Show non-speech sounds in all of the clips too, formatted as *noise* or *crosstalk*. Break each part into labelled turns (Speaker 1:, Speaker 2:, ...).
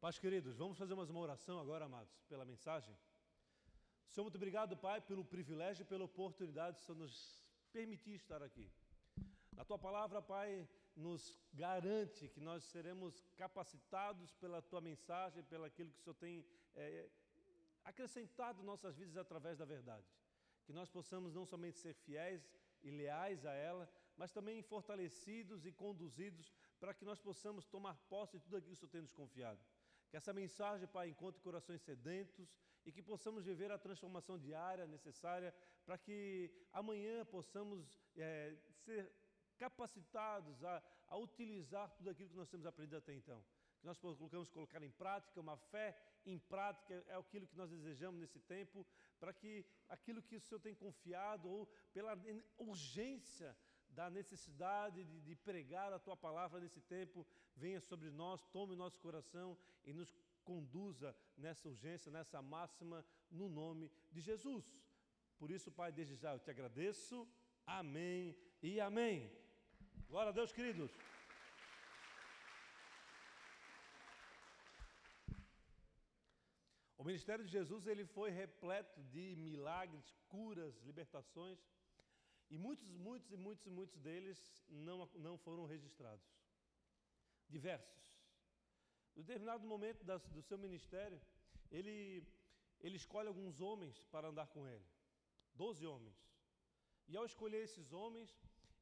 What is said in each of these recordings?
Speaker 1: Pais queridos, vamos fazer mais uma oração agora, amados, pela mensagem. Senhor, muito obrigado, Pai, pelo privilégio e pela oportunidade de nos permitir estar aqui. A tua palavra, Pai, nos garante que nós seremos capacitados pela tua mensagem, pelo aquilo que o Senhor tem é, acrescentado nossas vidas através da verdade. Que nós possamos não somente ser fiéis e leais a ela, mas também fortalecidos e conduzidos para que nós possamos tomar posse de tudo aquilo que o Senhor tem nos confiado. Que essa mensagem, Pai, encontre corações sedentos e que possamos viver a transformação diária necessária para que amanhã possamos é, ser capacitados a, a utilizar tudo aquilo que nós temos aprendido até então. Que nós colocamos colocar em prática, uma fé em prática é aquilo que nós desejamos nesse tempo, para que aquilo que o Senhor tem confiado, ou pela urgência da necessidade de, de pregar a tua palavra nesse tempo, venha sobre nós, tome nosso coração e nos conduza nessa urgência, nessa máxima, no nome de Jesus. Por isso, Pai, desde já eu te agradeço. Amém e amém. Glória a Deus, queridos. O ministério de Jesus ele foi repleto de milagres, curas, libertações, e muitos, muitos e muitos e muitos deles não, não foram registrados. Diversos. No determinado momento da, do seu ministério, ele, ele escolhe alguns homens para andar com ele. Doze homens. E ao escolher esses homens,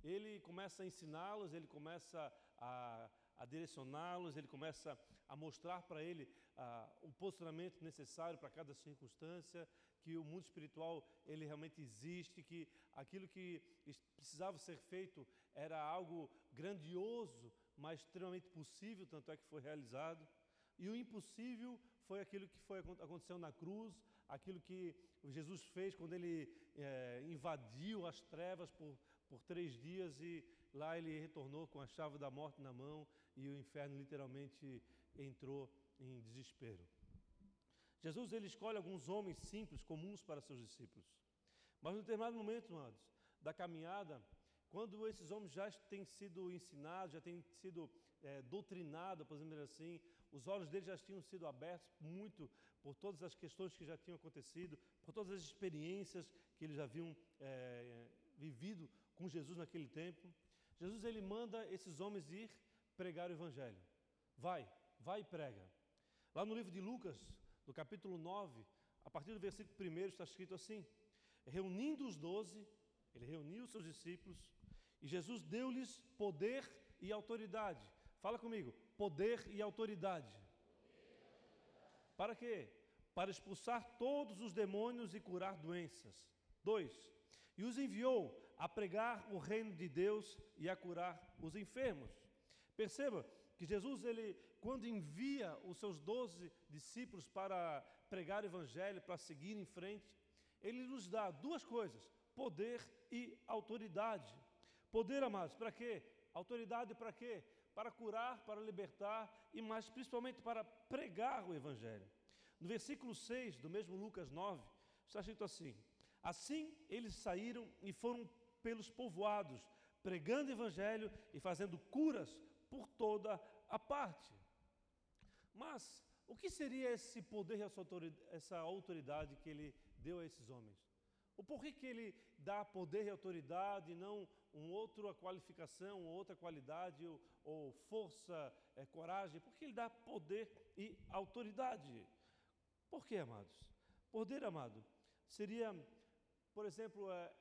Speaker 1: ele começa a ensiná-los, ele começa a, a direcioná-los, ele começa a mostrar para ele ah, o posicionamento necessário para cada circunstância, que o mundo espiritual ele realmente existe, que aquilo que precisava ser feito era algo grandioso, mas extremamente possível, tanto é que foi realizado. E o impossível foi aquilo que foi, aconteceu na cruz, aquilo que Jesus fez quando ele é, invadiu as trevas por, por três dias e lá ele retornou com a chave da morte na mão e o inferno literalmente entrou em desespero. Jesus ele escolhe alguns homens simples, comuns para seus discípulos. Mas no determinado momento, amados, da caminhada, quando esses homens já têm sido ensinados, já têm sido é, doutrinados, por exemplo assim, os olhos deles já tinham sido abertos muito por todas as questões que já tinham acontecido, por todas as experiências que eles já haviam é, vivido com Jesus naquele tempo. Jesus ele manda esses homens ir pregar o Evangelho. Vai, vai e prega. Lá no livro de Lucas, no capítulo 9, a partir do versículo 1 está escrito assim: Reunindo os doze, ele reuniu os seus discípulos e Jesus deu-lhes poder e autoridade. Fala comigo, poder e autoridade. Para quê? Para expulsar todos os demônios e curar doenças. Dois, e os enviou a pregar o reino de Deus e a curar os enfermos. Perceba que Jesus, ele, quando envia os seus doze discípulos para pregar o evangelho, para seguir em frente, ele nos dá duas coisas: poder e autoridade. Poder, amados, para quê? Autoridade para quê? Para curar, para libertar e mais principalmente para pregar o Evangelho. No versículo 6 do mesmo Lucas 9, está escrito assim: Assim eles saíram e foram pelos povoados, pregando Evangelho e fazendo curas por toda a parte. Mas o que seria esse poder e essa autoridade que ele deu a esses homens? O porquê que ele dá poder e autoridade e não uma outra qualificação, outra qualidade ou, força, é, coragem? Por que ele dá poder e autoridade? Por quê, amados? Poder, amado, seria, por exemplo, é,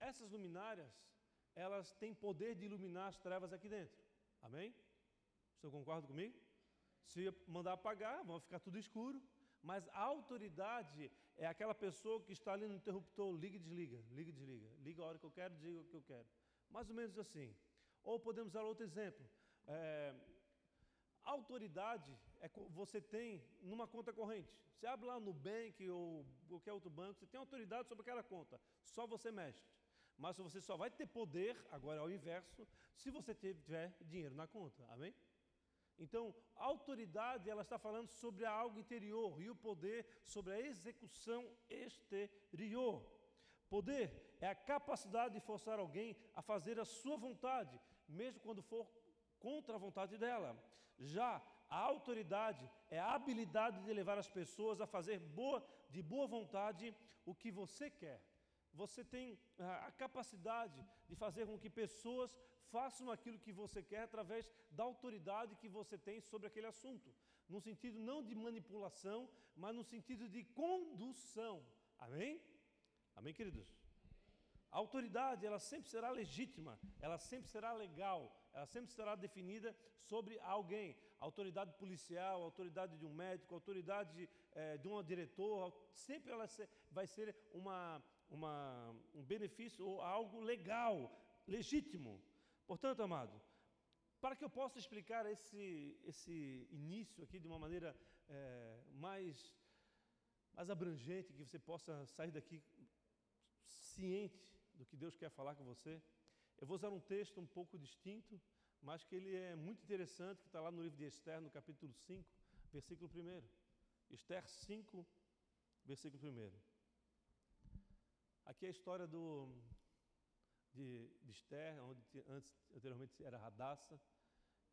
Speaker 1: essas luminárias, elas têm poder de iluminar as trevas aqui dentro. Amém? Você concorda comigo? Se mandar apagar, vão ficar tudo escuro. Mas a autoridade é aquela pessoa que está ali no interruptor, liga e desliga, liga e desliga, liga a hora que eu quero, desliga o que eu quero. Mais ou menos assim. Ou podemos usar outro exemplo. É, autoridade é você tem numa conta corrente. Você abre lá no Nubank ou qualquer outro banco, você tem autoridade sobre aquela conta. Só você mexe. Mas você só vai ter poder, agora ao inverso, se você tiver dinheiro na conta. Amém? Então, a autoridade, ela está falando sobre algo interior e o poder sobre a execução exterior. Poder é a capacidade de forçar alguém a fazer a sua vontade, mesmo quando for contra a vontade dela. Já A autoridade é a habilidade de levar as pessoas a fazer boa, de boa vontade o que você quer. Você tem a capacidade de fazer com que pessoas façam aquilo que você quer através da autoridade que você tem sobre aquele assunto. No sentido não de manipulação, mas no sentido de condução. Amém? Amém, queridos? A autoridade, ela sempre será legítima, ela sempre será legal, ela sempre será definida sobre alguém. autoridade policial, autoridade de um médico, autoridade de, é, de um diretor, sempre ela vai ser uma, uma, um benefício ou algo legal, legítimo. Portanto, amado, para que eu possa explicar esse, esse início aqui de uma maneira é, mais, mais abrangente, que você possa sair daqui ciente do que Deus quer falar com você, eu vou usar um texto um pouco distinto, mas que ele é muito interessante, que está lá no livro de Esther, no capítulo 5, versículo 1. Esther 5, versículo 1. Aqui é a história do, de, de Esther, onde antes, anteriormente era Radassa,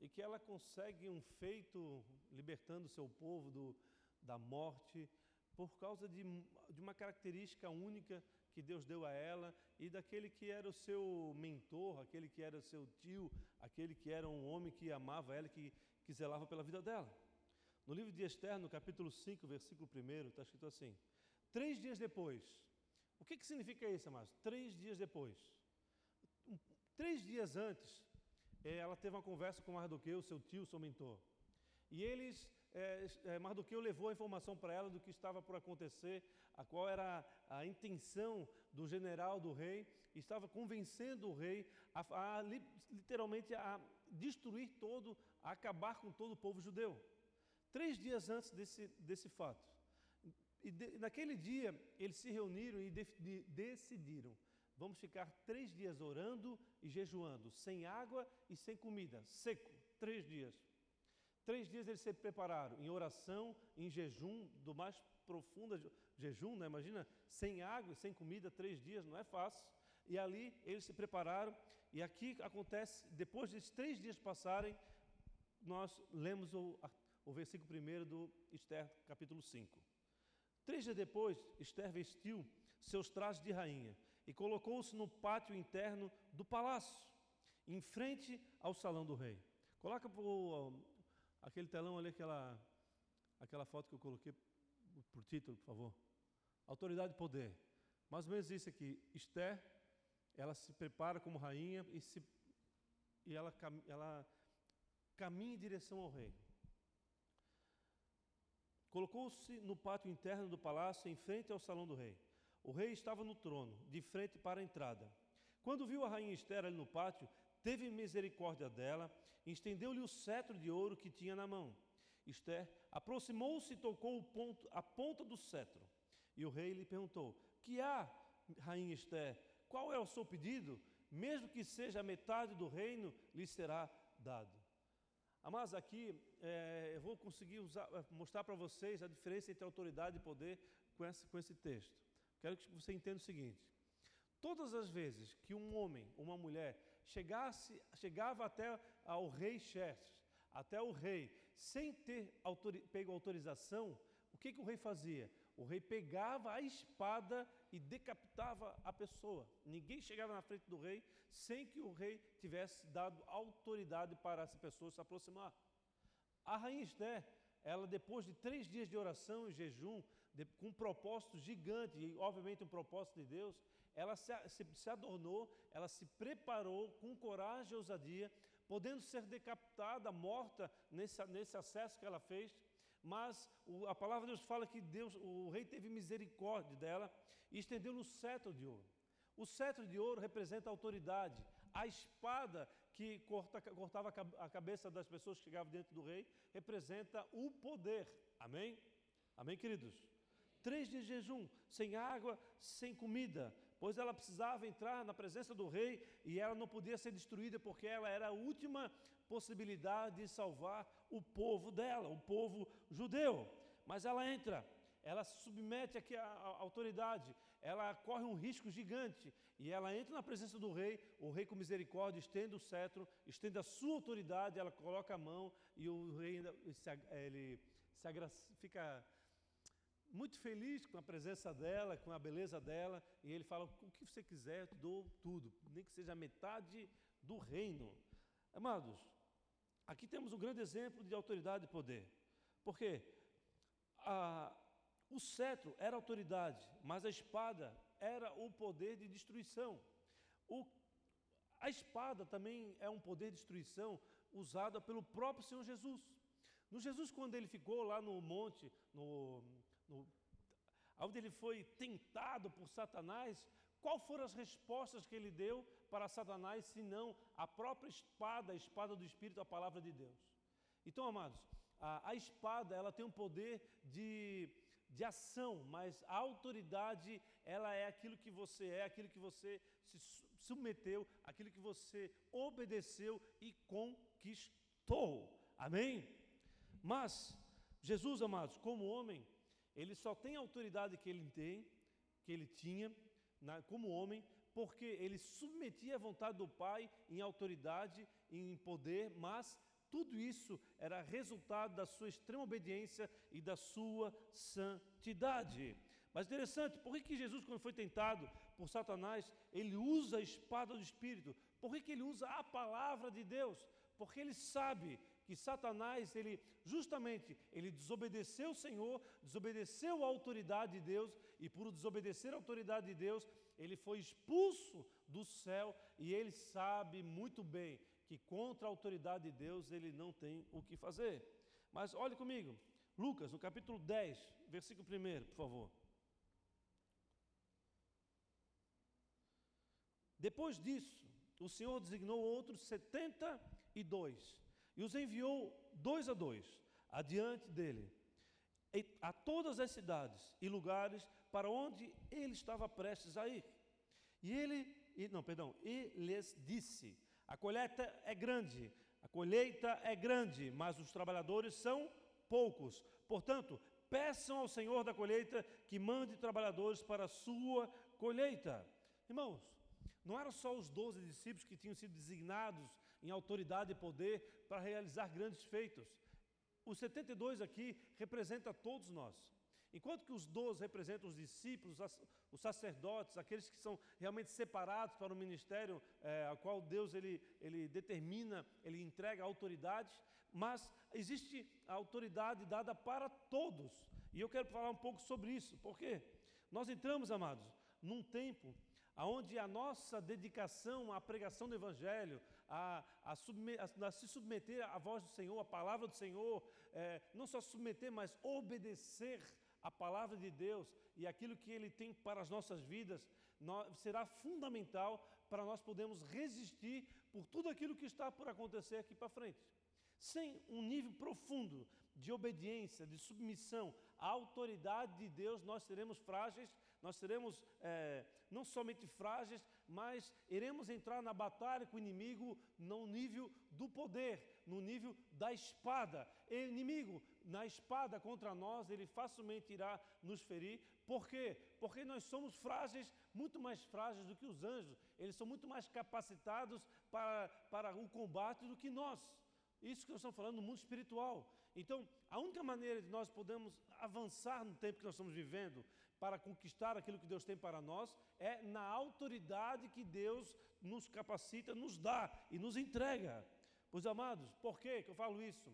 Speaker 1: e que ela consegue um feito libertando seu povo do, da morte por causa de, de uma característica única que Deus deu a ela e daquele que era o seu mentor, aquele que era o seu tio, aquele que era um homem que amava ela, que, que zelava pela vida dela. No livro de Esther, no capítulo 5, versículo 1, está escrito assim: Três dias depois, o que, que significa isso, amados? Três dias depois. Um, três dias antes, eh, ela teve uma conversa com Mardoqueu, seu tio, seu mentor. E eles é, é, Mardoqueu levou a informação para ela do que estava por acontecer, a qual era a, intenção do general do rei, estava convencendo o rei a, a, literalmente a destruir todo, a acabar com todo o povo judeu. Três dias antes desse, desse fato. E de, naquele dia, eles se reuniram e de, de, decidiram: vamos ficar três dias orando e jejuando, sem água e sem comida, seco, três dias. Três dias eles se prepararam em oração, em jejum, do mais profundo jejum, né? imagina, sem água e sem comida, três dias, não é fácil. E ali eles se prepararam, e aqui acontece, depois desses três dias passarem, nós lemos o, o versículo primeiro do Esther, capítulo 5. Três dias depois, Esther vestiu seus trajes de rainha e colocou-se no pátio interno do palácio, em frente ao salão do rei. Coloca o, Aquele telão ali, aquela, aquela foto que eu coloquei por título, por favor. Autoridade e poder. Mais ou menos isso aqui. Esther, ela se prepara como rainha e, se, e ela, ela caminha em direção ao rei. Colocou-se no pátio interno do palácio, em frente ao salão do rei. O rei estava no trono, de frente para a entrada. Quando viu a rainha Esther ali no pátio, teve misericórdia dela e estendeu-lhe o cetro de ouro que tinha na mão. Esther aproximou-se e tocou ponto, a ponta do cetro. E o rei lhe perguntou: Que há, rainha Esther? Qual é o seu pedido? Mesmo que seja metade do reino, lhe será dado. Mas aqui é, eu vou conseguir usar, é, mostrar para vocês a diferença entre autoridade e poder com esse, com esse texto. Quero que você entenda o seguinte: todas as vezes que um homem, uma mulher, chegasse, chegava até ao rei Xerxes, até o rei, sem ter autori pego autorização, o que, que o rei fazia? O rei pegava a espada e decapitava a pessoa. Ninguém chegava na frente do rei sem que o rei tivesse dado autoridade para essa pessoa se aproximar. A rainha Esther, ela depois de três dias de oração e jejum, de, com um propósito gigante, e obviamente um propósito de Deus, ela se, se, se adornou, ela se preparou com coragem e ousadia, podendo ser decapitada, morta nesse, nesse acesso que ela fez. Mas o, a palavra de Deus fala que Deus, o rei teve misericórdia dela e estendeu no cetro de ouro. O cetro de ouro representa autoridade. A espada que corta, cortava a cabeça das pessoas que chegavam dentro do rei representa o poder. Amém? Amém, queridos? Três dias de jejum, sem água, sem comida, pois ela precisava entrar na presença do rei e ela não podia ser destruída porque ela era a última possibilidade de salvar o povo dela, o povo judeu. Mas ela entra, ela se submete à autoridade, ela corre um risco gigante e ela entra na presença do rei, o rei com misericórdia estende o cetro, estende a sua autoridade, ela coloca a mão e o rei se, ele se agra, fica muito feliz com a presença dela, com a beleza dela, e ele fala: o que você quiser, eu te dou tudo, nem que seja metade do reino. Amados, aqui temos um grande exemplo de autoridade e poder, porque a, o cetro era autoridade, mas a espada era o poder de destruição. O, a espada também é um poder de destruição usada pelo próprio Senhor Jesus. No Jesus, quando ele ficou lá no monte, no, no, onde ele foi tentado por Satanás, qual foram as respostas que ele deu para Satanás, senão a própria espada, a espada do Espírito, a palavra de Deus? Então, amados, a, a espada ela tem um poder de, de ação, mas a autoridade ela é aquilo que você é, aquilo que você se submeteu, aquilo que você obedeceu e conquistou. Amém? Mas Jesus, amados, como homem, ele só tem a autoridade que ele tem, que ele tinha na, como homem, porque ele submetia a vontade do Pai em autoridade, em poder, mas tudo isso era resultado da sua extrema obediência e da sua santidade. Mas interessante, por que, que Jesus, quando foi tentado por Satanás, ele usa a espada do Espírito? Por que, que ele usa a palavra de Deus? Porque ele sabe que Satanás, ele justamente, ele desobedeceu o Senhor, desobedeceu a autoridade de Deus, e por desobedecer a autoridade de Deus, ele foi expulso do céu, e ele sabe muito bem que contra a autoridade de Deus ele não tem o que fazer. Mas olhe comigo, Lucas, no capítulo 10, versículo 1, por favor. Depois disso, o Senhor designou outros setenta e dois e os enviou dois a dois adiante dele a todas as cidades e lugares para onde ele estava prestes a ir. E ele, e, não, perdão, e lhes disse: A colheita é grande, a colheita é grande, mas os trabalhadores são poucos. Portanto, peçam ao Senhor da colheita que mande trabalhadores para a sua colheita. Irmãos, não eram só os doze discípulos que tinham sido designados em autoridade e poder para realizar grandes feitos. Os 72 aqui representa todos nós. Enquanto que os 12 representam os discípulos, os sacerdotes, aqueles que são realmente separados para o ministério é, ao qual Deus ele, ele determina, ele entrega autoridades, mas existe a autoridade dada para todos. E eu quero falar um pouco sobre isso, porque nós entramos, amados, num tempo onde a nossa dedicação à pregação do Evangelho, a, a, a, a se submeter à voz do Senhor, à palavra do Senhor, é, não só submeter, mas obedecer a palavra de Deus e aquilo que Ele tem para as nossas vidas, será fundamental para nós podermos resistir por tudo aquilo que está por acontecer aqui para frente. Sem um nível profundo de obediência, de submissão à autoridade de Deus, nós seremos frágeis, nós seremos é, não somente frágeis, mas iremos entrar na batalha com o inimigo no nível do poder, no nível da espada. Inimigo, na espada contra nós, ele facilmente irá nos ferir. Por quê? Porque nós somos frágeis, muito mais frágeis do que os anjos. Eles são muito mais capacitados para, para o combate do que nós. Isso que nós estamos falando no mundo espiritual. Então, a única maneira de nós podermos avançar no tempo que nós estamos vivendo para conquistar aquilo que Deus tem para nós é na autoridade que Deus nos capacita, nos dá e nos entrega. Pois amados, por que eu falo isso?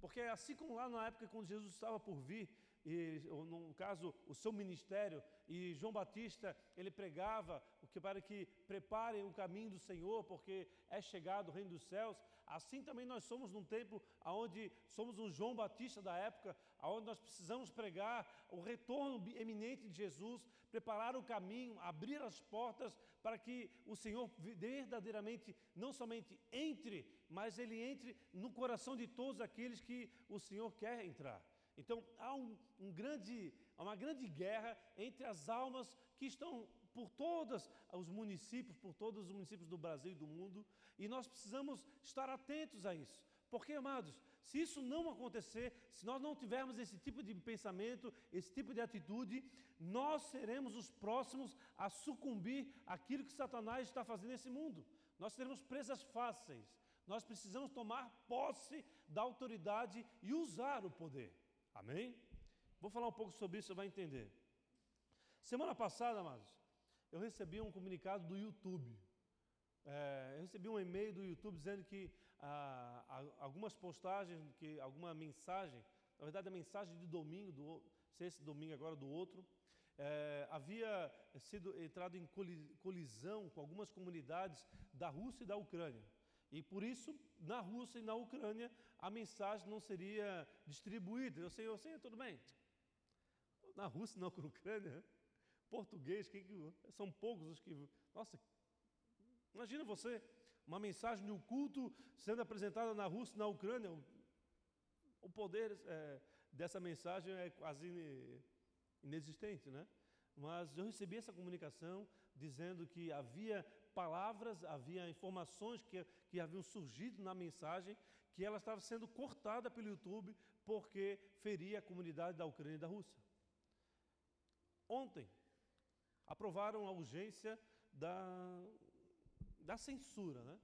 Speaker 1: Porque assim como lá na época quando Jesus estava por vir, e no caso o seu ministério, e João Batista, ele pregava que para que preparem o caminho do Senhor, porque é chegado o reino dos céus. Assim também nós somos num tempo onde somos um João Batista da época, onde nós precisamos pregar o retorno eminente de Jesus, preparar o caminho, abrir as portas para que o Senhor verdadeiramente não somente entre, mas ele entre no coração de todos aqueles que o Senhor quer entrar. Então há um, um grande, uma grande guerra entre as almas que estão por todos os municípios, por todos os municípios do Brasil e do mundo, e nós precisamos estar atentos a isso. Porque, amados, Se isso não acontecer, se nós não tivermos esse tipo de pensamento, esse tipo de atitude, nós seremos os próximos a sucumbir àquilo que Satanás está fazendo nesse mundo. Nós seremos presas fáceis. Nós precisamos tomar posse da autoridade e usar o poder. Amém? Vou falar um pouco sobre isso, você vai entender. Semana passada, amados, eu recebi um comunicado do YouTube. É, eu recebi um e-mail do YouTube dizendo que ah, algumas postagens, que alguma mensagem, na verdade a mensagem de domingo, do, se esse domingo agora do outro, é, havia sido entrado em colisão com algumas comunidades da Rússia e da Ucrânia. E por isso, na Rússia e na Ucrânia, a mensagem não seria distribuída. Eu sei, eu sei, tudo bem. Na Rússia e na Ucrânia, português, que, são poucos os que. Nossa, imagina você, uma mensagem de um culto sendo apresentada na Rússia na Ucrânia. O poder é, dessa mensagem é quase inexistente, né? Mas eu recebi essa comunicação dizendo que havia palavras, havia informações que, que haviam surgido na mensagem, que ela estava sendo cortada pelo YouTube porque feria a comunidade da Ucrânia e da Rússia. Ontem, aprovaram a urgência da, da censura. Né?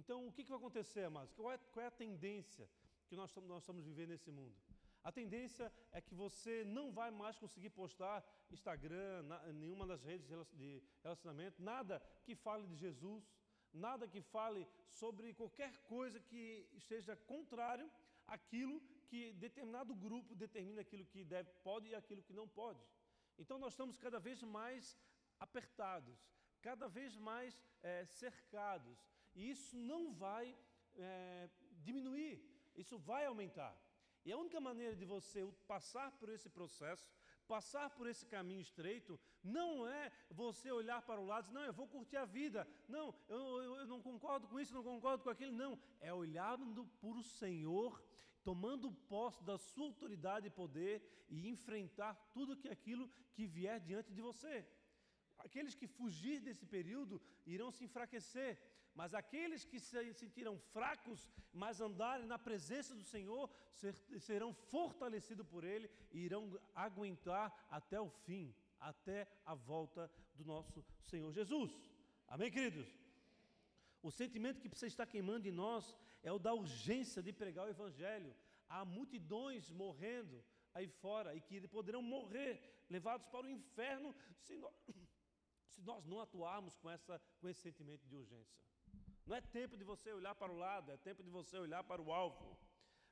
Speaker 1: Então, o que, que vai acontecer, amados? Qual é, qual é a tendência que nós, nós estamos vivendo nesse mundo? A tendência é que você não vai mais conseguir postar Instagram, na, nenhuma das redes de relacionamento, nada que fale de Jesus, nada que fale sobre qualquer coisa que esteja contrário àquilo que determinado grupo determina aquilo que deve, pode e aquilo que não pode. Então nós estamos cada vez mais apertados, cada vez mais é, cercados, e isso não vai é, diminuir, isso vai aumentar. E a única maneira de você passar por esse processo, passar por esse caminho estreito, não é você olhar para o lado e dizer, não, eu vou curtir a vida, não, eu, eu, eu não concordo com isso, não concordo com aquilo, não. É olhando para o Senhor, tomando posse da sua autoridade e poder e enfrentar tudo que aquilo que vier diante de você. Aqueles que fugir desse período irão se enfraquecer, mas aqueles que se sentiram fracos, mas andarem na presença do Senhor, serão fortalecidos por Ele e irão aguentar até o fim, até a volta do nosso Senhor Jesus. Amém, queridos? O sentimento que precisa estar queimando em nós é o da urgência de pregar o Evangelho. Há multidões morrendo aí fora e que poderão morrer, levados para o inferno, se nós, nós não atuarmos com, essa, com esse sentimento de urgência. Não é tempo de você olhar para o lado, é tempo de você olhar para o alvo.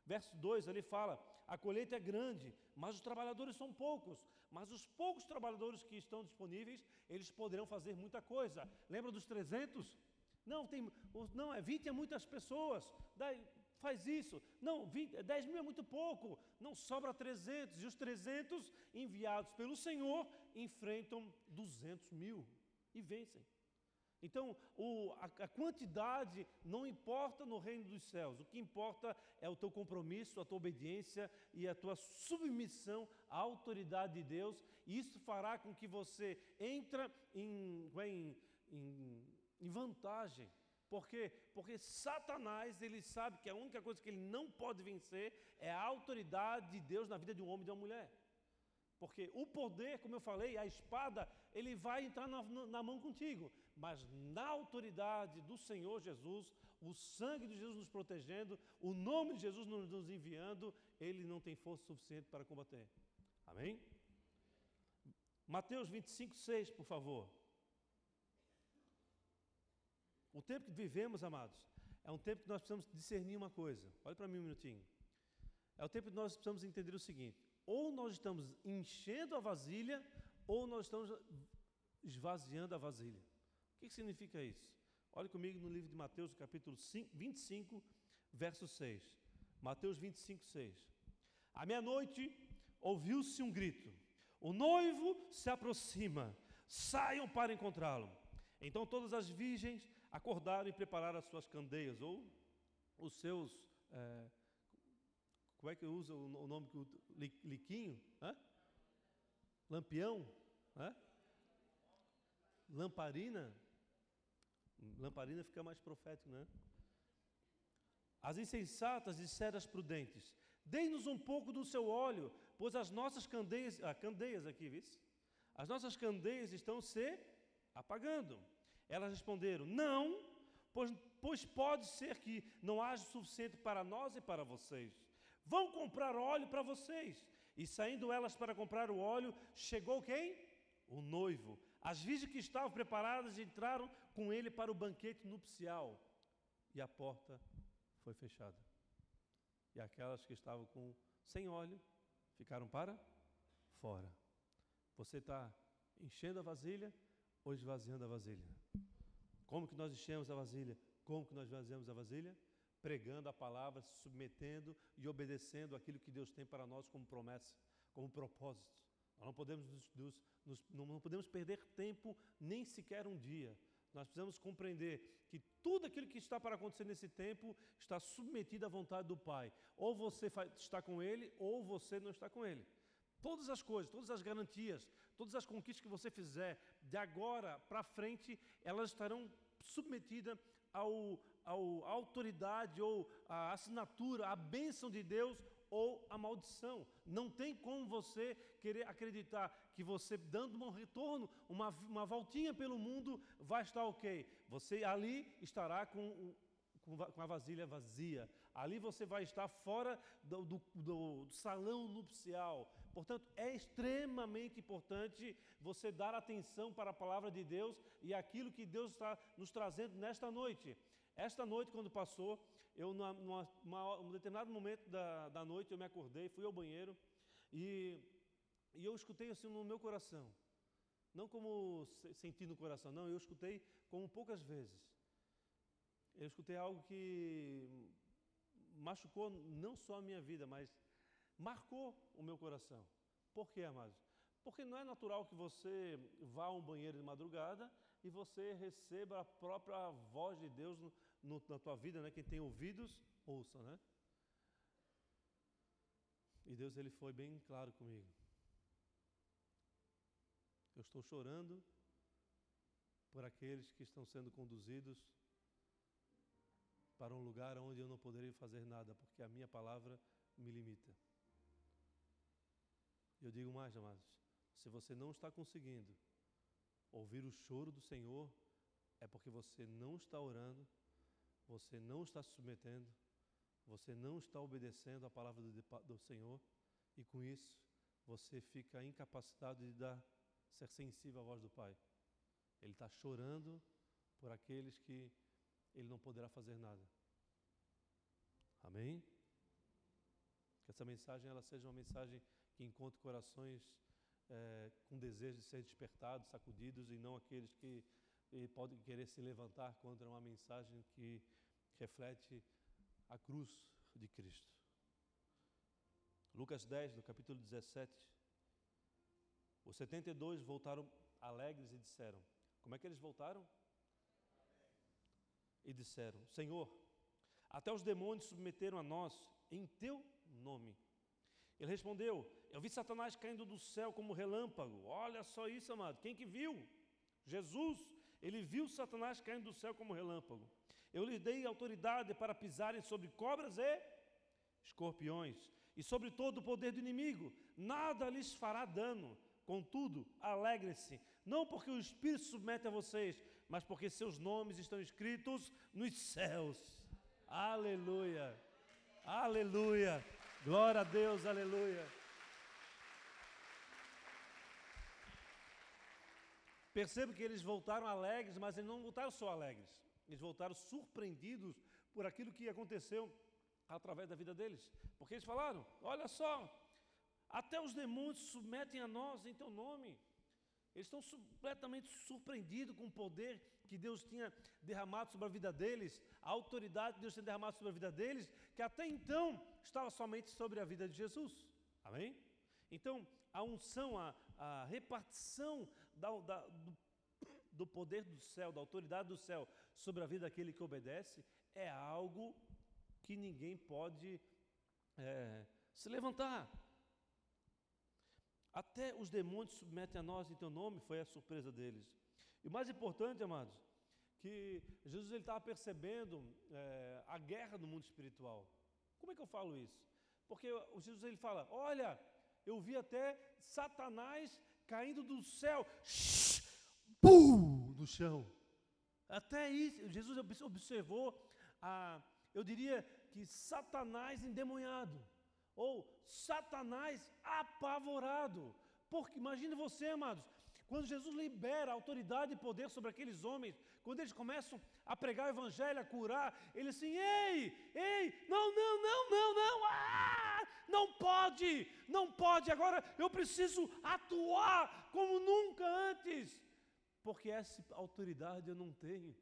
Speaker 1: Verso 2 ele fala: a colheita é grande, mas os trabalhadores são poucos. Mas os poucos trabalhadores que estão disponíveis, eles poderão fazer muita coisa. Lembra dos 300? Não, tem, não é 20 é muitas pessoas. Daí, faz isso. Não, 20, 10 mil é muito pouco. Não sobra 300. E os 300 enviados pelo Senhor enfrentam 200 mil e vencem. Então, o, a, a, quantidade não importa no reino dos céus, o que importa é o teu compromisso, a tua obediência e a tua submissão à autoridade de Deus, e isso fará com que você entre em, em, em, em vantagem. Por quê? Porque Satanás, ele sabe que a única coisa que ele não pode vencer é a autoridade de Deus na vida de um homem e de uma mulher. Porque o poder, como eu falei, a espada, ele vai entrar na, na mão contigo mas na autoridade do Senhor Jesus, o sangue de Jesus nos protegendo, o nome de Jesus nos enviando, ele não tem força suficiente para combater. Amém? Mateus 25, 6, por favor. O tempo que vivemos, amados, é um tempo que nós precisamos discernir uma coisa. Olha para mim um minutinho. É o tempo que nós precisamos entender o seguinte: ou nós estamos enchendo a vasilha, ou nós estamos esvaziando a vasilha que, que significa isso? Olhe comigo no livro de Mateus, capítulo 5, 25, verso 6. Mateus 25, 6. À meia-noite ouviu-se um grito: O noivo se aproxima, saiam para encontrá-lo. Então todas as virgens acordaram e prepararam as suas candeias, ou os seus. É, como é que usa o nome liquinho? Hã? Lampião? Hã? Lamparina? Lamparina fica mais profético, né? As insensatas disseram às prudentes: Dê-nos um pouco do seu óleo, pois as nossas candeias, ah, candeias aqui, viu? As nossas candeias estão se apagando. Elas responderam: Não, pois, pois pode ser que não haja o suficiente para nós e para vocês. Vão comprar óleo para vocês. E saindo elas para comprar o óleo, chegou quem? O noivo. As virgens que estavam preparadas entraram com ele para o banquete nupcial. E a porta foi fechada. E aquelas que estavam com sem óleo ficaram para fora. Você está enchendo a vasilha ou esvaziando a vasilha? Como que nós enchemos a vasilha? Como que nós esvaziamos a vasilha? Pregando a palavra, se submetendo e obedecendo aquilo que Deus tem para nós como promessa, como propósito. Nós não podemos, nos, nos, não podemos perder tempo, nem sequer um dia. Nós precisamos compreender que tudo aquilo que está para acontecer nesse tempo está submetido à vontade do Pai. Ou você está com Ele, ou você não está com Ele. Todas as coisas, todas as garantias, todas as conquistas que você fizer, de agora para frente, elas estarão submetidas ao, à autoridade ou à assinatura, à bênção de Deus ou a maldição. Não tem como você querer acreditar que você, dando um retorno, uma, uma voltinha pelo mundo, vai estar ok. Você ali estará com, com a vasilha vazia. Ali você vai estar fora do, do, do, salão nupcial. Portanto, é extremamente importante você dar atenção para a palavra de Deus e aquilo que Deus está nos trazendo nesta noite. Esta noite, quando passou, eu, numa, num determinado momento da, da noite, eu me acordei, fui ao banheiro e, e eu escutei assim no meu coração. Não como senti no coração, não, eu escutei como poucas vezes. Eu escutei algo que machucou não só a minha vida, mas marcou o meu coração. Por quê, amados? Porque não é natural que você vá a um banheiro de madrugada e você receba a própria voz de Deus no, no, na tua vida, né? Quem tem ouvidos, ouça, né? E Deus ele foi bem claro comigo. Eu estou chorando por aqueles que estão sendo conduzidos para um lugar onde eu não poderei fazer nada, porque a minha palavra me limita. Eu digo mais, amados, se você não está conseguindo ouvir o choro do Senhor, é porque você não está orando, você não está se submetendo, você não está obedecendo a palavra do, do Senhor, e com isso você fica incapacitado de dar, ser sensível à voz do Pai. Ele está chorando por aqueles que ele não poderá fazer nada. Amém? Que essa mensagem ela seja uma mensagem que encontre corações é, com desejo de ser despertados, sacudidos, e não aqueles que podem querer se levantar contra uma mensagem que reflete a cruz de Cristo. Lucas 10, no capítulo 17. Os 72 voltaram alegres e disseram: Como é que eles voltaram? E disseram: Senhor, até os demônios submeteram a nós em teu nome. Ele respondeu: Eu vi Satanás caindo do céu como relâmpago. Olha só isso, amado. Quem que viu? Jesus. Ele viu Satanás caindo do céu como relâmpago. Eu lhes dei autoridade para pisarem sobre cobras e escorpiões e sobre todo o poder do inimigo. Nada lhes fará dano. Contudo, alegrem-se, não porque o Espírito submete a vocês, mas porque seus nomes estão escritos nos céus. Aleluia! Aleluia! Glória a Deus, aleluia! Perceba que eles voltaram alegres, mas eles não voltaram só alegres. Eles voltaram surpreendidos por aquilo que aconteceu através da vida deles. Porque eles falaram: olha só, até os demônios submetem a nós em teu nome. Eles estão completamente surpreendidos com o poder que Deus tinha derramado sobre a vida deles, a autoridade que Deus tinha derramado sobre a vida deles, que até então estava somente sobre a vida de Jesus. Amém? Então, a unção, a, a repartição da, da, do, do poder do céu, da autoridade do céu sobre a vida daquele que obedece, é algo que ninguém pode é, se levantar. Até os demônios submetem a nós em teu nome, foi a surpresa deles. E o mais importante, amados, que Jesus ele estava percebendo é, a guerra no mundo espiritual. Como é que eu falo isso? Porque o Jesus ele fala: Olha, eu vi até Satanás caindo do céu, pum, no chão. Até isso, Jesus observou, a, eu diria que Satanás endemoniado, ou Satanás apavorado. Porque imagine você, amados, quando Jesus libera autoridade e poder sobre aqueles homens, quando eles começam a pregar o evangelho, a curar, ele assim, ei, ei, não, não, não, não, não, ah, não pode, não pode, agora eu preciso atuar como nunca antes, porque essa autoridade eu não tenho,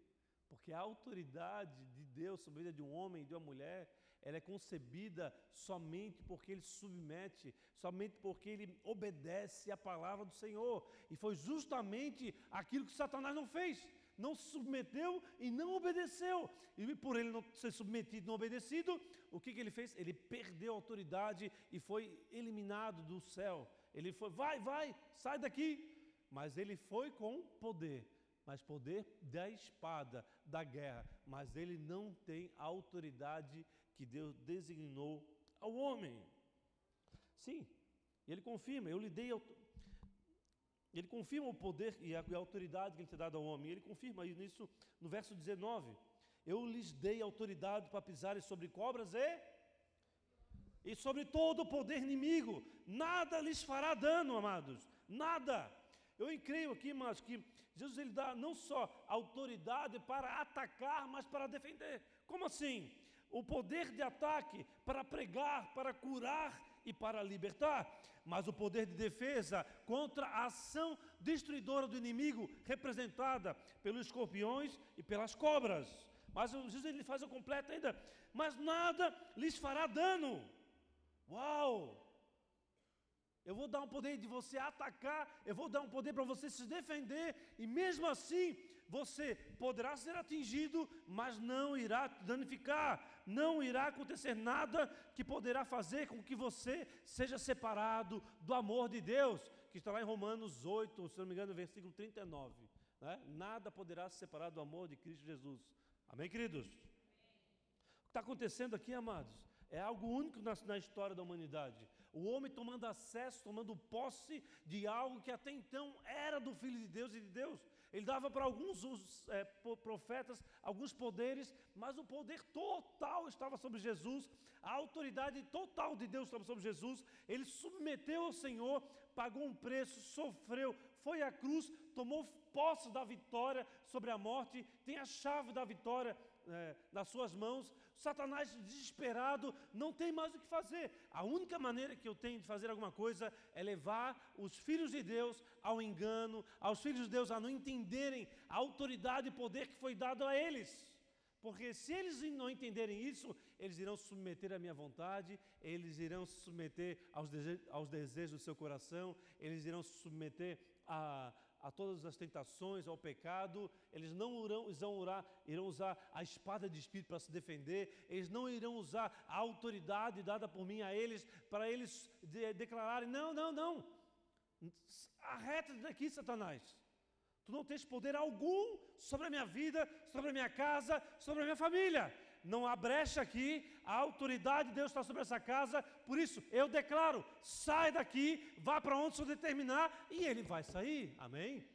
Speaker 1: porque a autoridade de Deus sobre a vida de um homem de uma mulher, ela é concebida somente porque ele submete, somente porque ele obedece à palavra do Senhor. E foi justamente aquilo que Satanás não fez não se submeteu e não obedeceu. E por ele não ser submetido e não obedecido, o que, que ele fez? Ele perdeu a autoridade e foi eliminado do céu. Ele foi, vai, vai, sai daqui. Mas ele foi com poder, mas poder da espada, da guerra. Mas ele não tem a autoridade que Deus designou ao homem. Sim, ele confirma, eu lhe dei ele confirma o poder e a, autoridade que ele tem dado ao homem. Ele confirma isso no verso 19. Eu lhes dei autoridade para pisarem sobre cobras e e sobre todo o poder inimigo. Nada lhes fará dano, amados. Nada. Eu creio aqui, mas que Jesus ele dá não só autoridade para atacar, mas para defender. Como assim? O poder de ataque para pregar, para curar e para libertar mas o poder de defesa contra a ação destruidora do inimigo, representada pelos escorpiões e pelas cobras. Mas Jesus ele faz o completo ainda, mas nada lhes fará dano. Uau! Eu vou dar um poder de você atacar, eu vou dar um poder para você se defender, e mesmo assim você poderá ser atingido, mas não irá danificar, não irá acontecer nada que poderá fazer com que você seja separado do amor de Deus, que está lá em Romanos 8, se não me engano, versículo 39. Né? Nada poderá se separar do amor de Cristo Jesus. Amém, queridos? O que está acontecendo aqui, amados, é algo único na, na história da humanidade. O homem tomando acesso, tomando posse de algo que até então era do Filho de Deus e de Deus. Ele dava para alguns os, é, profetas alguns poderes, mas o poder total estava sobre Jesus, a autoridade total de Deus estava sobre Jesus. Ele submeteu ao Senhor, pagou um preço, sofreu, foi à cruz, tomou posse da vitória sobre a morte, tem a chave da vitória é, nas suas mãos. Satanás, desesperado, não tem mais o que fazer. A única maneira que eu tenho de fazer alguma coisa é levar os filhos de Deus ao engano, aos filhos de Deus a não entenderem a autoridade e poder que foi dado a eles. Porque se eles não entenderem isso, eles irão se submeter à minha vontade, eles irão se submeter aos desejos, aos desejos do seu coração, eles irão se submeter a, a todas as tentações, ao pecado, eles não irão, irão, irão usar a espada de espírito para se defender, eles não irão usar a autoridade dada por mim a eles para eles de, declararem: não, não, não, arreta daqui, Satanás. Tu não tens poder algum sobre a minha vida, sobre a minha casa, sobre a minha família não há brecha aqui, a autoridade de Deus está sobre essa casa, por isso eu declaro: sai daqui, vá para onde o Senhor determinar, e ele vai sair. Amém?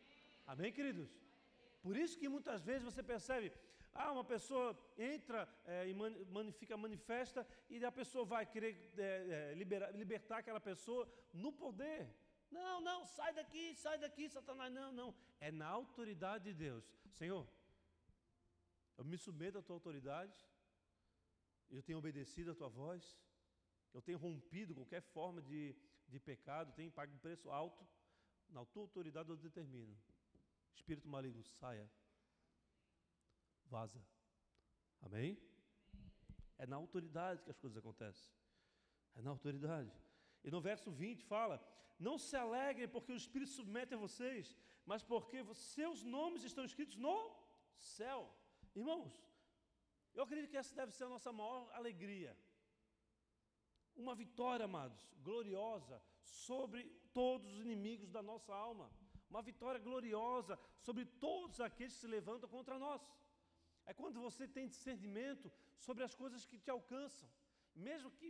Speaker 1: Amém, queridos? Por isso que muitas vezes você percebe, ah, uma pessoa entra é, e man, fica manifesta, e a pessoa vai querer é, liberar, libertar aquela pessoa no poder. Não, não, sai daqui, sai daqui, Satanás. Não, não. É na autoridade de Deus. Senhor, eu me submeto à tua autoridade, eu tenho obedecido a tua voz, eu tenho rompido qualquer forma de, de pecado, tenho pago um preço alto, na tua autoridade eu determino. Espírito maligno, saia, vaza. Amém? É na autoridade que as coisas acontecem. É na autoridade. E no verso 20 fala: Não se alegrem porque o Espírito submete a vocês, mas porque seus nomes estão escritos no céu. Irmãos, eu acredito que essa deve ser a nossa maior alegria. Uma vitória, amados, gloriosa sobre todos os inimigos da nossa alma. uma vitória gloriosa sobre todos aqueles que se levantam contra nós. É quando você tem discernimento sobre as coisas que te alcançam, mesmo que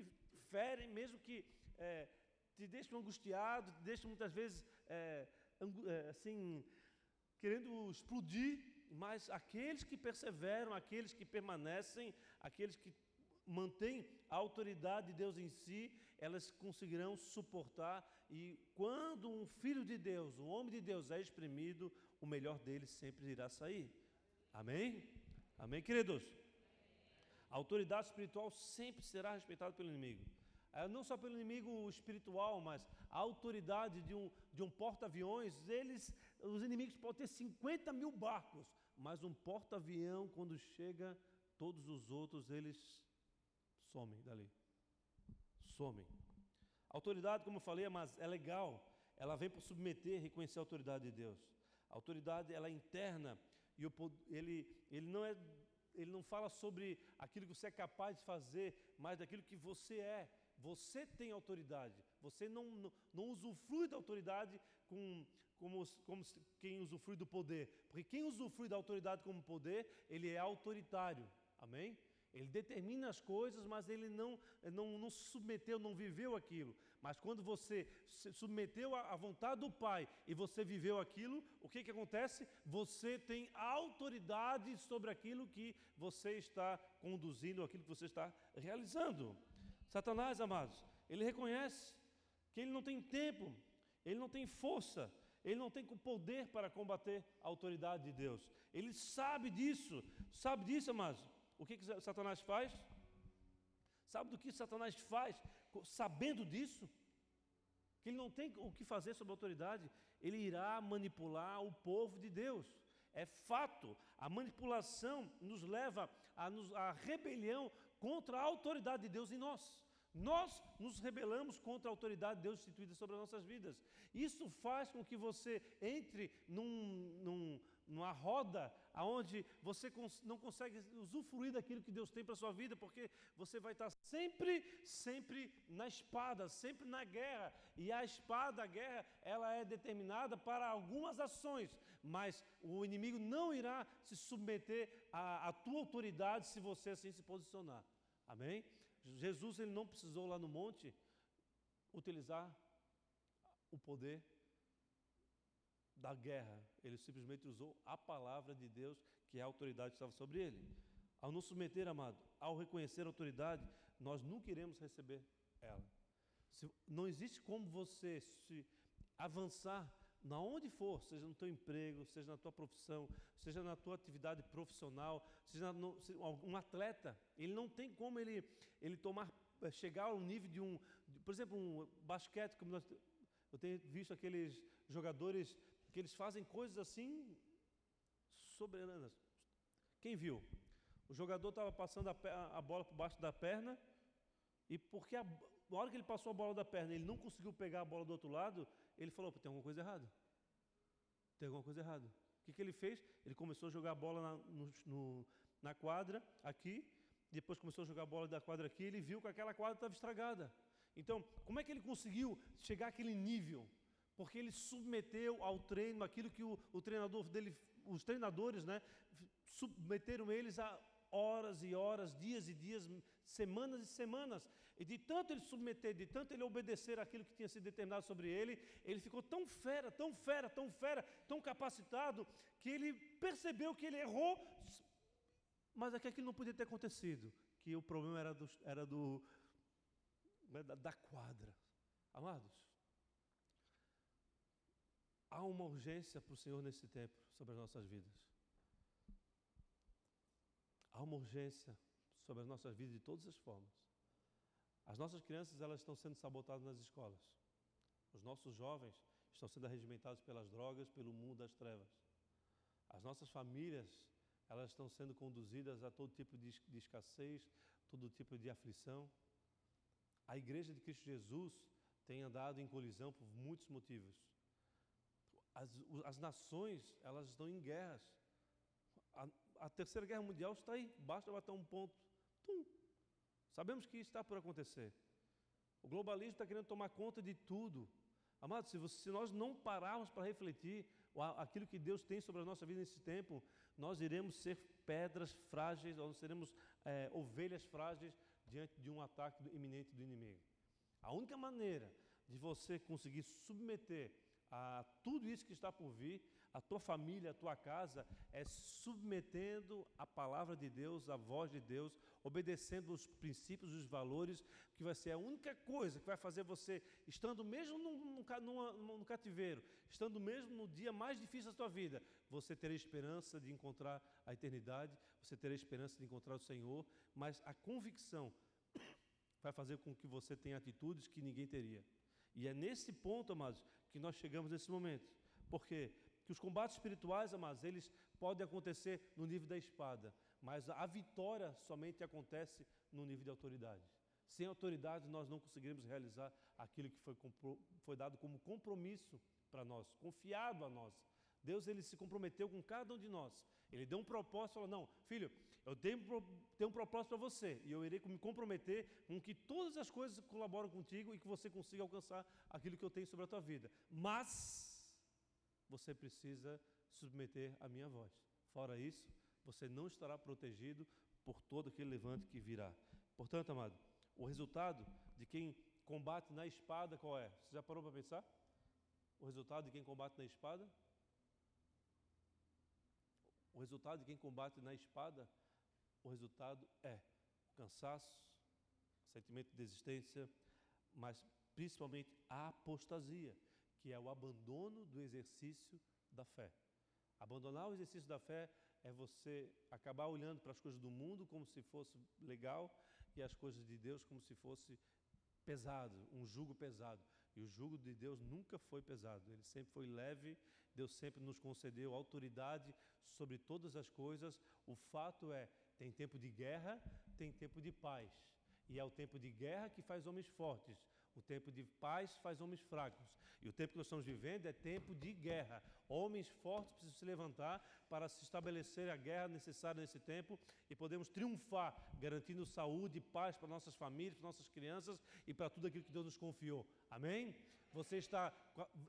Speaker 1: ferem, mesmo que é, te deixam angustiado, te deixam muitas vezes é, é, assim, querendo explodir, mas aqueles que perseveram, aqueles que permanecem, aqueles que mantêm a autoridade de Deus em si, elas conseguirão suportar. E quando um filho de Deus, um homem de Deus é exprimido, o melhor dele sempre irá sair. Amém? Amém, queridos? A autoridade espiritual sempre será respeitada pelo inimigo. É, não só pelo inimigo espiritual, mas a autoridade de um, de um porta-aviões, eles, os inimigos podem ter 50 mil barcos, mas um porta-avião, quando chega, todos os outros, eles somem dali. Somem. A autoridade, como eu falei, é, mas é legal. Ela vem para submeter, reconhecer a autoridade de Deus. A autoridade, ela é interna e o, ele, ele não é ele não fala sobre aquilo que você é capaz de fazer, mas daquilo que você é. Você tem autoridade. Você não, não, não usufrui da autoridade com, como, como quem usufrui do poder. Porque quem usufrui da autoridade como poder, ele é autoritário. Amém? Ele determina as coisas, mas ele não, não, não se submeteu, não viveu aquilo. Mas quando você se submeteu à vontade do Pai e você viveu aquilo, o que, que acontece? Você tem autoridade sobre aquilo que você está conduzindo, aquilo que você está realizando. Satanás, amados, ele reconhece que ele não tem tempo, ele não tem força, ele não tem poder para combater a autoridade de Deus. Ele sabe disso, sabe disso, amados. O que, que Satanás faz? Sabe do que Satanás faz, sabendo disso? Que ele não tem o que fazer sobre a autoridade, ele irá manipular o povo de Deus. É fato, a manipulação nos leva à, rebelião contra a autoridade de Deus em nós. Nós nos rebelamos contra a autoridade de Deus instituída sobre as nossas vidas. Isso faz com que você entre num, num, numa roda onde você não consegue usufruir daquilo que Deus tem para a sua vida, porque você vai estar sempre, sempre na espada, sempre na guerra. E a espada, a guerra, ela é determinada para algumas ações, mas o inimigo não irá se submeter à, à tua autoridade se você assim se posicionar. Amém? Jesus ele não precisou lá no monte utilizar o poder da guerra. Ele simplesmente usou a palavra de Deus, que é a autoridade estava sobre ele. Ao nos submeter, amado, ao reconhecer a autoridade, nós nunca iremos receber ela. Se, não existe como você se avançar na onde for, seja no teu emprego, seja na tua profissão, seja na tua atividade profissional, seja no, um atleta, ele não tem como ele, ele tomar, eh, chegar ao nível de um, de, por exemplo, um basquete, como nós, eu tenho visto aqueles jogadores que eles fazem coisas assim soberanas. Quem viu? O jogador estava passando a, a, bola por baixo da perna e porque a, na hora que ele passou a bola da perna, ele não conseguiu pegar a bola do outro lado, ele falou: tem alguma coisa errada. Tem alguma coisa errada. O que, que ele fez? Ele começou a jogar a bola na, no, no, na quadra aqui, depois começou a jogar a bola da quadra aqui, ele viu que aquela quadra estava estragada. Então, como é que ele conseguiu chegar àquele nível? Porque ele submeteu ao treino aquilo que o, o treinador dele, os treinadores, né, submeteram eles a horas e horas, dias e dias, semanas e semanas. E de tanto ele submeter, de tanto ele obedecer aquilo que tinha sido determinado sobre ele, ele ficou tão fera, tão fera, tão fera, tão capacitado, que ele percebeu que ele errou, mas é que aquilo não podia ter acontecido, que o problema era do, era do né, da, da quadra. Amados, há uma urgência para o Senhor nesse tempo sobre as nossas vidas. Há uma urgência sobre as nossas vidas de todas as formas. As nossas crianças elas estão sendo sabotadas nas escolas. Os nossos jovens estão sendo arregimentados pelas drogas, pelo mundo das trevas. As nossas famílias elas estão sendo conduzidas a todo tipo de, escassez, todo tipo de aflição. A igreja de Cristo Jesus tem andado em colisão por muitos motivos. As, as nações elas estão em guerras. A, a terceira guerra mundial está aí, basta bater um ponto. Tum, Sabemos que isso está por acontecer. O globalismo está querendo tomar conta de tudo. Amados, se, você, se nós não pararmos para refletir aquilo que Deus tem sobre a nossa vida nesse tempo, nós iremos ser pedras frágeis, nós seremos é, ovelhas frágeis diante de um ataque iminente do inimigo. A única maneira de você conseguir submeter a tudo isso que está por vir a tua família, a tua casa, é submetendo a palavra de Deus, a voz de Deus, obedecendo os princípios os valores, que vai ser a única coisa que vai fazer você, estando mesmo no cativeiro, estando mesmo no dia mais difícil da tua vida, você terá esperança de encontrar a eternidade, você terá esperança de encontrar o Senhor, mas a convicção *coughs* vai fazer com que você tenha atitudes que ninguém teria. E é nesse ponto, amados, que nós chegamos nesse momento. Porque que os combates espirituais, amados, eles podem acontecer no nível da espada, mas a vitória somente acontece no nível de autoridade. Sem autoridade, nós não conseguiremos realizar aquilo que foi, foi dado como compromisso para nós, confiado a nós. Deus ele se comprometeu com cada um de nós. Ele deu um propósito, falou: Não, filho, eu tenho, tenho um propósito para você, e eu irei me comprometer com que todas as coisas colaboram contigo e que você consiga alcançar aquilo que eu tenho sobre a tua vida. Mas você precisa submeter a minha voz. Fora isso, você não estará protegido por todo aquele levante que virá. Portanto, amado, o resultado de quem combate na espada qual é? Você já parou para pensar? O resultado de quem combate na espada? O resultado de quem combate na espada, o resultado é cansaço, sentimento de desistência, mas principalmente a apostasia que é o abandono do exercício da fé. Abandonar o exercício da fé é você acabar olhando para as coisas do mundo como se fosse legal e as coisas de Deus como se fosse pesado, um jugo pesado. E o jugo de Deus nunca foi pesado, ele sempre foi leve. Deus sempre nos concedeu autoridade sobre todas as coisas. O fato é, tem tempo de guerra, tem tempo de paz. E é o tempo de guerra que faz homens fortes. O tempo de paz faz homens fracos. E o tempo que nós estamos vivendo é tempo de guerra. Homens fortes precisam se levantar para se estabelecer a guerra necessária nesse tempo e podemos triunfar, garantindo saúde e paz para nossas famílias, para nossas crianças e para tudo aquilo que Deus nos confiou. Amém? Você está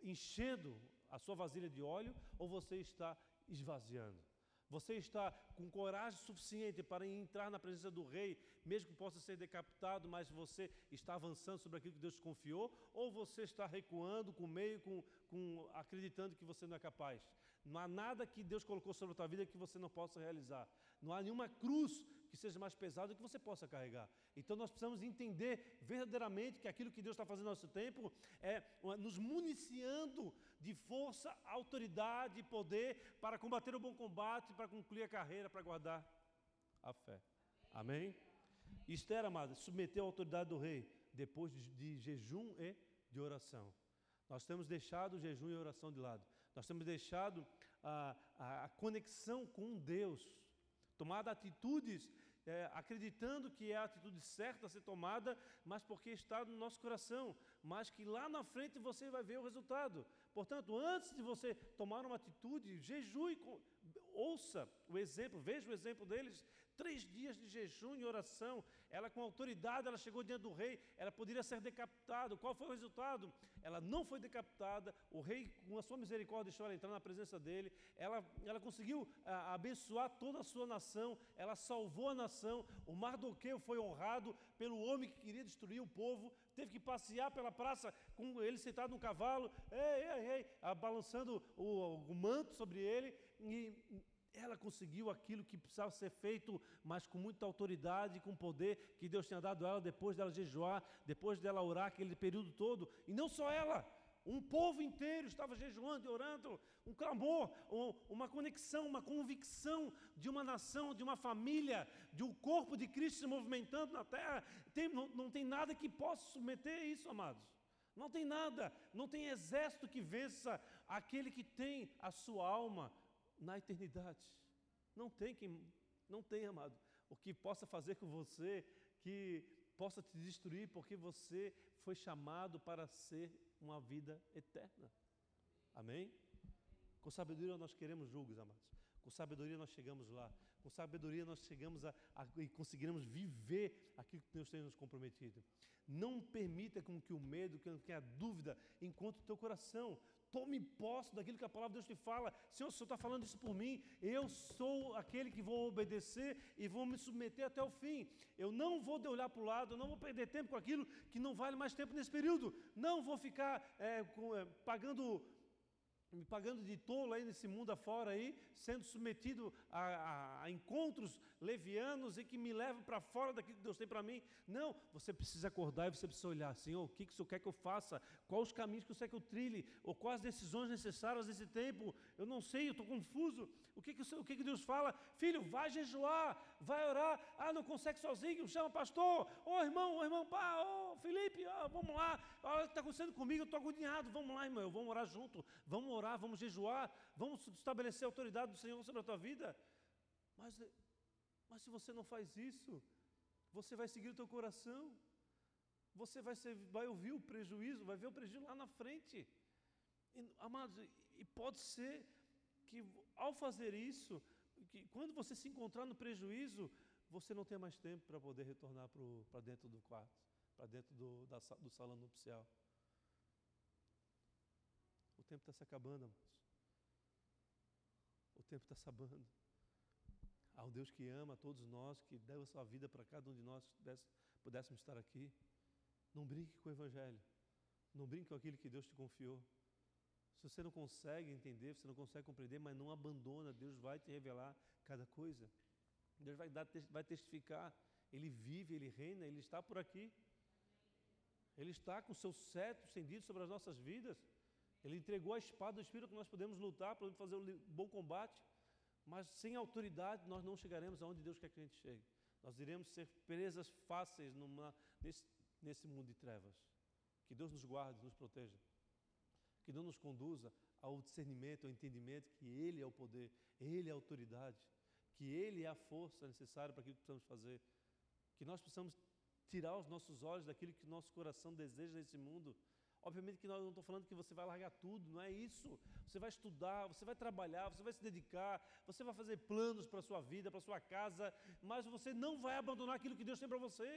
Speaker 1: enchendo a sua vasilha de óleo ou você está esvaziando? Você está com coragem suficiente para entrar na presença do rei, mesmo que possa ser decapitado, mas você está avançando sobre aquilo que Deus te confiou? Ou você está recuando com meio, com, com, acreditando que você não é capaz? Não há nada que Deus colocou sobre a tua vida que você não possa realizar. Não há nenhuma cruz que seja mais pesada que você possa carregar. Então nós precisamos entender verdadeiramente que aquilo que Deus está fazendo no nosso tempo é nos municiando de força, autoridade e poder para combater o bom combate, para concluir a carreira, para guardar a fé. Amém? Esther, amada, submeteu a autoridade do rei depois de, de jejum e de oração. Nós temos deixado o jejum e a oração de lado. Nós temos deixado a, a, a conexão com Deus, tomado atitudes é, acreditando que é a atitude certa a ser tomada, mas porque está no nosso coração, mas que lá na frente você vai ver o resultado. Portanto, antes de você tomar uma atitude, jejue, ouça o exemplo, veja o exemplo deles, Três dias de jejum e oração. Ela, com autoridade, ela chegou diante do rei. Ela poderia ser decapitada. Qual foi o resultado? Ela não foi decapitada. O rei, com a sua misericórdia, deixou ela entrar na presença dele. Ela, ela conseguiu a, abençoar toda a sua nação. Ela salvou a nação. O Mardoqueu foi honrado pelo homem que queria destruir o povo. Teve que passear pela praça com ele sentado no cavalo, ei, ei, ei, balançando o, o manto sobre ele. E ela conseguiu aquilo que precisava ser feito, mas com muita autoridade, com poder que Deus tinha dado a ela depois dela jejuar, depois dela orar aquele período todo. E não só ela, um povo inteiro estava jejuando e orando, um clamor, uma conexão, uma convicção de uma nação, de uma família, de um corpo de Cristo se movimentando na terra. Tem, não, não tem nada que possa submeter isso, amados. Não tem nada, não tem exército que vença aquele que tem a sua alma na eternidade. Não tem quem, não tem, amado, o que possa fazer com você, que possa te destruir, porque você foi chamado para ser uma vida eterna. Amém? Com sabedoria nós queremos julgos, amados. Com sabedoria nós chegamos lá. Com sabedoria nós chegamos a, a e conseguiremos viver aquilo que Deus tem nos comprometido. Não permita com que o medo, que a dúvida encontre o teu coração. Tome posse daquilo que a palavra de Deus te fala. Senhor, o Senhor está falando isso por mim. Eu sou aquele que vou obedecer e vou me submeter até o fim. Eu não vou de olhar para o lado, eu não vou perder tempo com aquilo que não vale mais tempo nesse período. Não vou ficar é, com, é, pagando me pagando de tolo aí nesse mundo afora aí, sendo submetido a, a, a encontros levianos e que me levam para fora daquilo que Deus tem para mim. Não, você precisa acordar e você precisa olhar, Senhor, o que, que o Senhor quer que eu faça? Quais os caminhos que o Senhor quer que eu trilhe? Ou quais as decisões necessárias nesse tempo? Eu não sei, eu estou confuso. O que, que, o, que, que Deus fala? Filho, vai jejuar, vai orar. Ah, não consegue sozinho, chama pastor. Ô oh, irmão, ô oh, irmão, pá, ô oh, Felipe, vamos lá. Olha o que está acontecendo comigo, eu estou agoniado. Vamos lá, irmão, vamos orar junto. Vamos orar, vamos jejuar, vamos estabelecer a autoridade do Senhor sobre a tua vida. Mas, mas se você não faz isso, você vai seguir o teu coração. Você vai, ser, vai ouvir o prejuízo, vai ver o prejuízo lá na frente. E, amados, e pode ser que ao fazer isso, que quando você se encontrar no prejuízo, você não tenha mais tempo para poder retornar para dentro do quarto, para dentro do, da, do salão nupcial. O tempo está se acabando, amados. O tempo está se acabando. Há um Deus que ama a todos nós, que deu a sua vida para cada um de nós que pudéssemos estar aqui. Não brinque com o Evangelho. Não brinque com aquilo que Deus te confiou. Se você não consegue entender, você não consegue compreender, mas não abandona, Deus vai te revelar cada coisa. Deus vai, dar, vai testificar. Ele vive, ele reina, ele está por aqui. Ele está com seu cetro estendido sobre as nossas vidas. Ele entregou a espada do Espírito que nós podemos lutar, podemos fazer um bom combate. Mas sem autoridade nós não chegaremos aonde Deus quer que a gente chegue. Nós iremos ser presas fáceis numa, nesse, nesse mundo de trevas. Que Deus nos guarde, nos proteja que não nos conduza ao discernimento, ao entendimento que Ele é o poder, Ele é a autoridade, que Ele é a força necessária para aquilo que precisamos fazer, que nós possamos tirar os nossos olhos daquilo que nosso coração deseja nesse mundo. Obviamente que nós não estou falando que você vai largar tudo, não é isso. Você vai estudar, você vai trabalhar, você vai se dedicar, você vai fazer planos para a sua vida, para a sua casa, mas você não vai abandonar aquilo que Deus tem para você.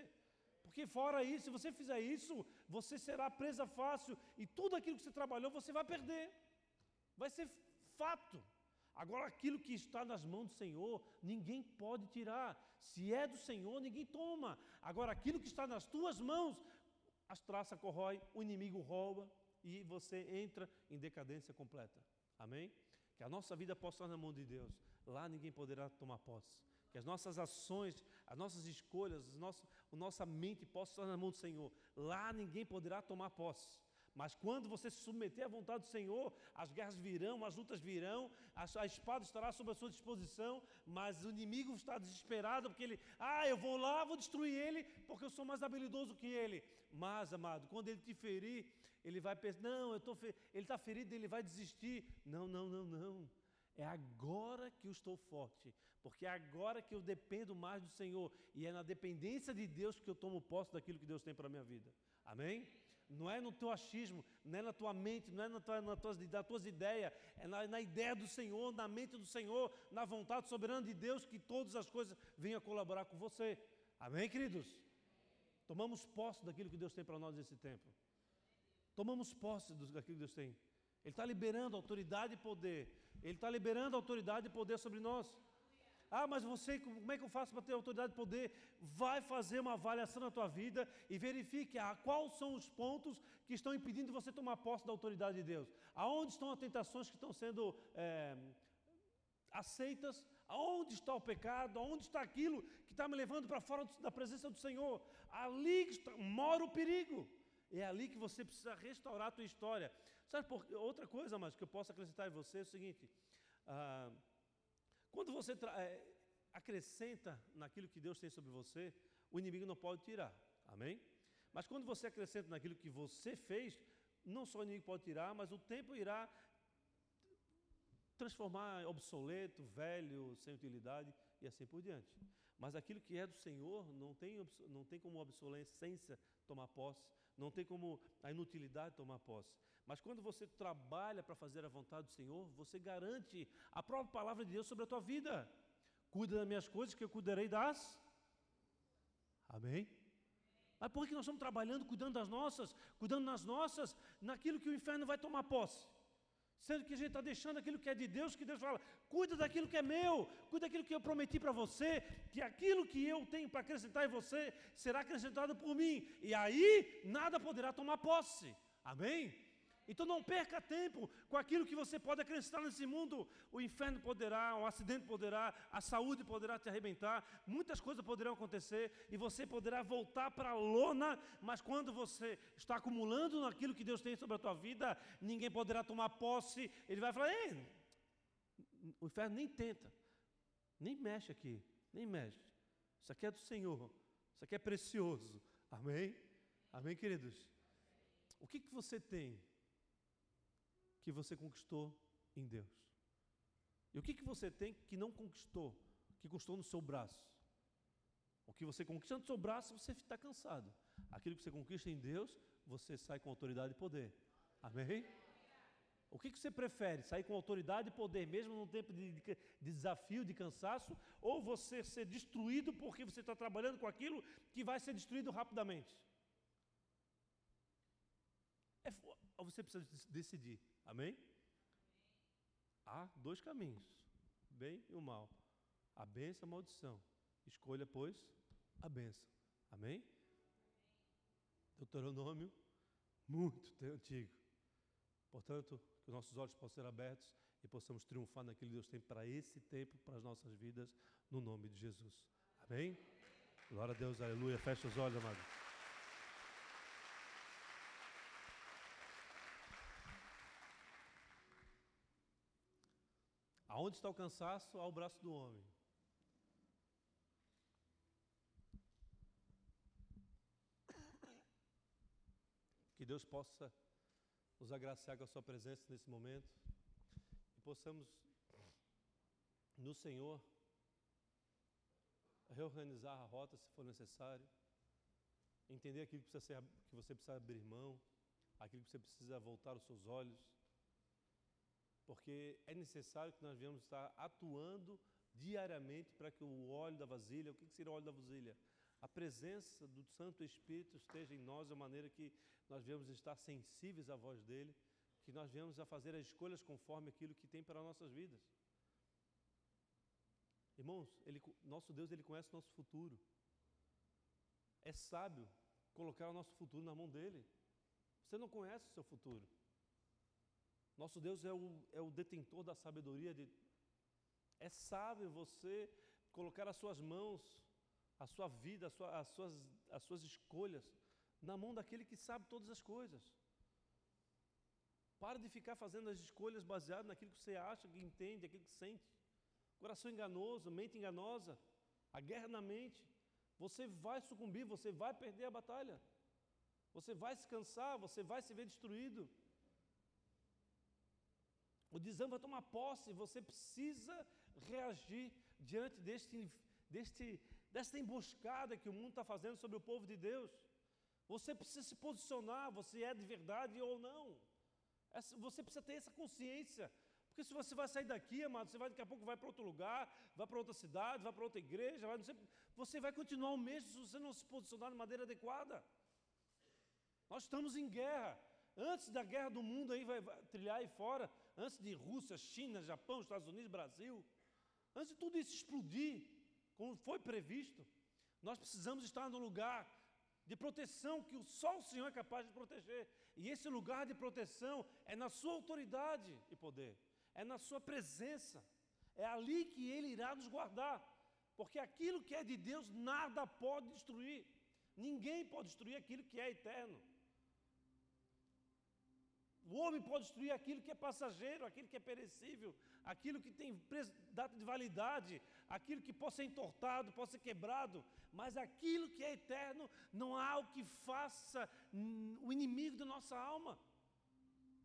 Speaker 1: Porque fora isso, se você fizer isso, você será presa fácil e tudo aquilo que você trabalhou você vai perder. Vai ser fato. Agora, aquilo que está nas mãos do Senhor, ninguém pode tirar. Se é do Senhor, ninguém toma. Agora, aquilo que está nas tuas mãos, as traças corrói, o inimigo rouba e você entra em decadência completa. Amém? Que a nossa vida possa estar na mão de Deus. Lá ninguém poderá tomar posse que as nossas ações, as nossas escolhas, a nossa mente possa estar na mão do Senhor. Lá ninguém poderá tomar posse. Mas quando você se submeter à vontade do Senhor, as guerras virão, as lutas virão, a, espada estará sob a sua disposição, mas o inimigo está desesperado porque ele, ah, eu vou lá, vou destruir ele, porque eu sou mais habilidoso que ele. Mas, amado, quando ele te ferir, ele vai pensar, não, eu tô ele está ferido, ele vai desistir. Não, não, não, não. É agora que eu estou forte, porque é agora que eu dependo mais do Senhor, e é na dependência de Deus que eu tomo posse daquilo que Deus tem para a minha vida. Amém? Não é no teu achismo, não é na tua mente, não é na tua, na tuas, nas tuas ideias, é na, na, ideia do Senhor, na mente do Senhor, na vontade soberana de Deus que todas as coisas venham colaborar com você. Amém, queridos? Tomamos posse daquilo que Deus tem para nós nesse tempo. Tomamos posse daquilo que Deus tem. Ele está liberando autoridade e poder. Ele está liberando autoridade e poder sobre nós. Ah, mas você, como é que eu faço para ter autoridade e poder? Vai fazer uma avaliação na tua vida e verifique ah, quais são os pontos que estão impedindo você tomar posse da autoridade de Deus. Aonde estão as tentações que estão sendo é, aceitas? Aonde está o pecado? Aonde está aquilo que está me levando para fora da presença do Senhor? Ali está, mora o perigo. É ali que você precisa restaurar a tua história. Sabe por outra coisa, mas que eu posso acrescentar em você é o seguinte: ah, quando você é, acrescenta naquilo que Deus tem sobre você, o inimigo não pode tirar. Amém? Mas quando você acrescenta naquilo que você fez, não só o inimigo pode tirar, mas o tempo irá transformar obsoleto, velho, sem utilidade e assim por diante. Mas aquilo que é do Senhor não tem, não tem como obsolescência tomar posse, não tem como a inutilidade tomar posse. Mas quando você trabalha para fazer a vontade do Senhor, você garante a própria palavra de Deus sobre a tua vida. Cuida das minhas coisas, que eu cuidarei das. Amém? Mas por que nós estamos trabalhando, cuidando das nossas, cuidando nas nossas, naquilo que o inferno vai tomar posse? Sendo que a gente está deixando aquilo que é de Deus, que Deus fala, cuida daquilo que é meu, cuida daquilo que eu prometi para você, que aquilo que eu tenho para acrescentar em você será acrescentado por mim, e aí nada poderá tomar posse. Amém? Então não perca tempo com aquilo que você pode acrescentar nesse mundo. O inferno poderá, um acidente poderá, a saúde poderá te arrebentar, muitas coisas poderão acontecer e você poderá voltar para a lona, mas quando você está acumulando naquilo que Deus tem sobre a tua vida, ninguém poderá tomar posse. Ele vai falar: Ei, o inferno nem tenta, nem mexe aqui, nem mexe. Isso aqui é do Senhor, isso aqui é precioso. Amém? Amém, queridos? O que, que você tem que você conquistou em Deus? E o que, que você tem que não conquistou, que custou no seu braço? O que você conquista no seu braço, você está cansado. Aquilo que você conquista em Deus, você sai com autoridade e poder. Amém? O que, que você prefere? Sair com autoridade e poder, mesmo num tempo de, de desafio, de cansaço, ou você ser destruído porque você está trabalhando com aquilo que vai ser destruído rapidamente? É, você precisa decidir. Amém? Há dois caminhos, bem e o mal. A benção e a maldição. Escolha, pois, a benção. Amém? Deuteronômio, muito antigo. Portanto, que nossos olhos possam ser abertos e possamos triunfar naquilo que Deus tem para esse tempo, para as nossas vidas, no nome de Jesus. Amém? Glória a Deus, aleluia. Feche os olhos, amado. Aonde está o cansaço? Ao braço do homem. Que Deus possa nos agraciar com a Sua presença nesse momento e possamos, no Senhor, reorganizar a rota se for necessário, entender aquilo que, ser, que você precisa abrir mão, aquilo que você precisa voltar os seus olhos porque é necessário que nós venhamos estar atuando diariamente para que o óleo da vasilha, o que seria o óleo da vasilha? A presença do Santo Espírito esteja em nós de maneira que nós venhamos estar sensíveis à voz dele, que nós venhamos a fazer as escolhas conforme aquilo que tem para nossas vidas. Irmãos, ele, nosso Deus ele conhece o nosso futuro. É sábio colocar o nosso futuro na mão dele. Você não conhece o seu futuro. Nosso Deus é o, é o detentor da sabedoria. De, é sábio você colocar as suas mãos, a sua vida, a sua, as, suas, as suas escolhas na mão daquele que sabe todas as coisas. Para de ficar fazendo as escolhas baseadas naquilo que você acha, que entende, aquilo que sente. Coração enganoso, mente enganosa, a guerra na mente. Você vai sucumbir, você vai perder a batalha. Você vai se cansar, você vai se ver destruído. O desânimo vai tomar posse, você precisa reagir diante deste, deste, desta emboscada que o mundo está fazendo sobre o povo de Deus. Você precisa se posicionar, você é de verdade ou não. Você precisa ter essa consciência. Porque se você vai sair daqui, amado, você vai daqui a pouco vai para outro lugar, vai para outra cidade, vai para outra igreja, vai, você vai continuar o mesmo se você não se posicionar de maneira adequada. Nós estamos em guerra. Antes da guerra do mundo aí vai, vai trilhar aí fora, antes de Rússia, China, Japão, Estados Unidos, Brasil, antes de tudo isso explodir, como foi previsto, nós precisamos estar no lugar de proteção que só o Senhor é capaz de proteger. E esse lugar de proteção é na sua autoridade e poder, é na sua presença. É ali que ele irá nos guardar. Porque aquilo que é de Deus nada pode destruir. Ninguém pode destruir aquilo que é eterno. O homem pode destruir aquilo que é passageiro, aquilo que é perecível, aquilo que tem data de validade, aquilo que possa ser entortado, possa ser quebrado, mas aquilo que é eterno, não há o que faça o inimigo da nossa alma.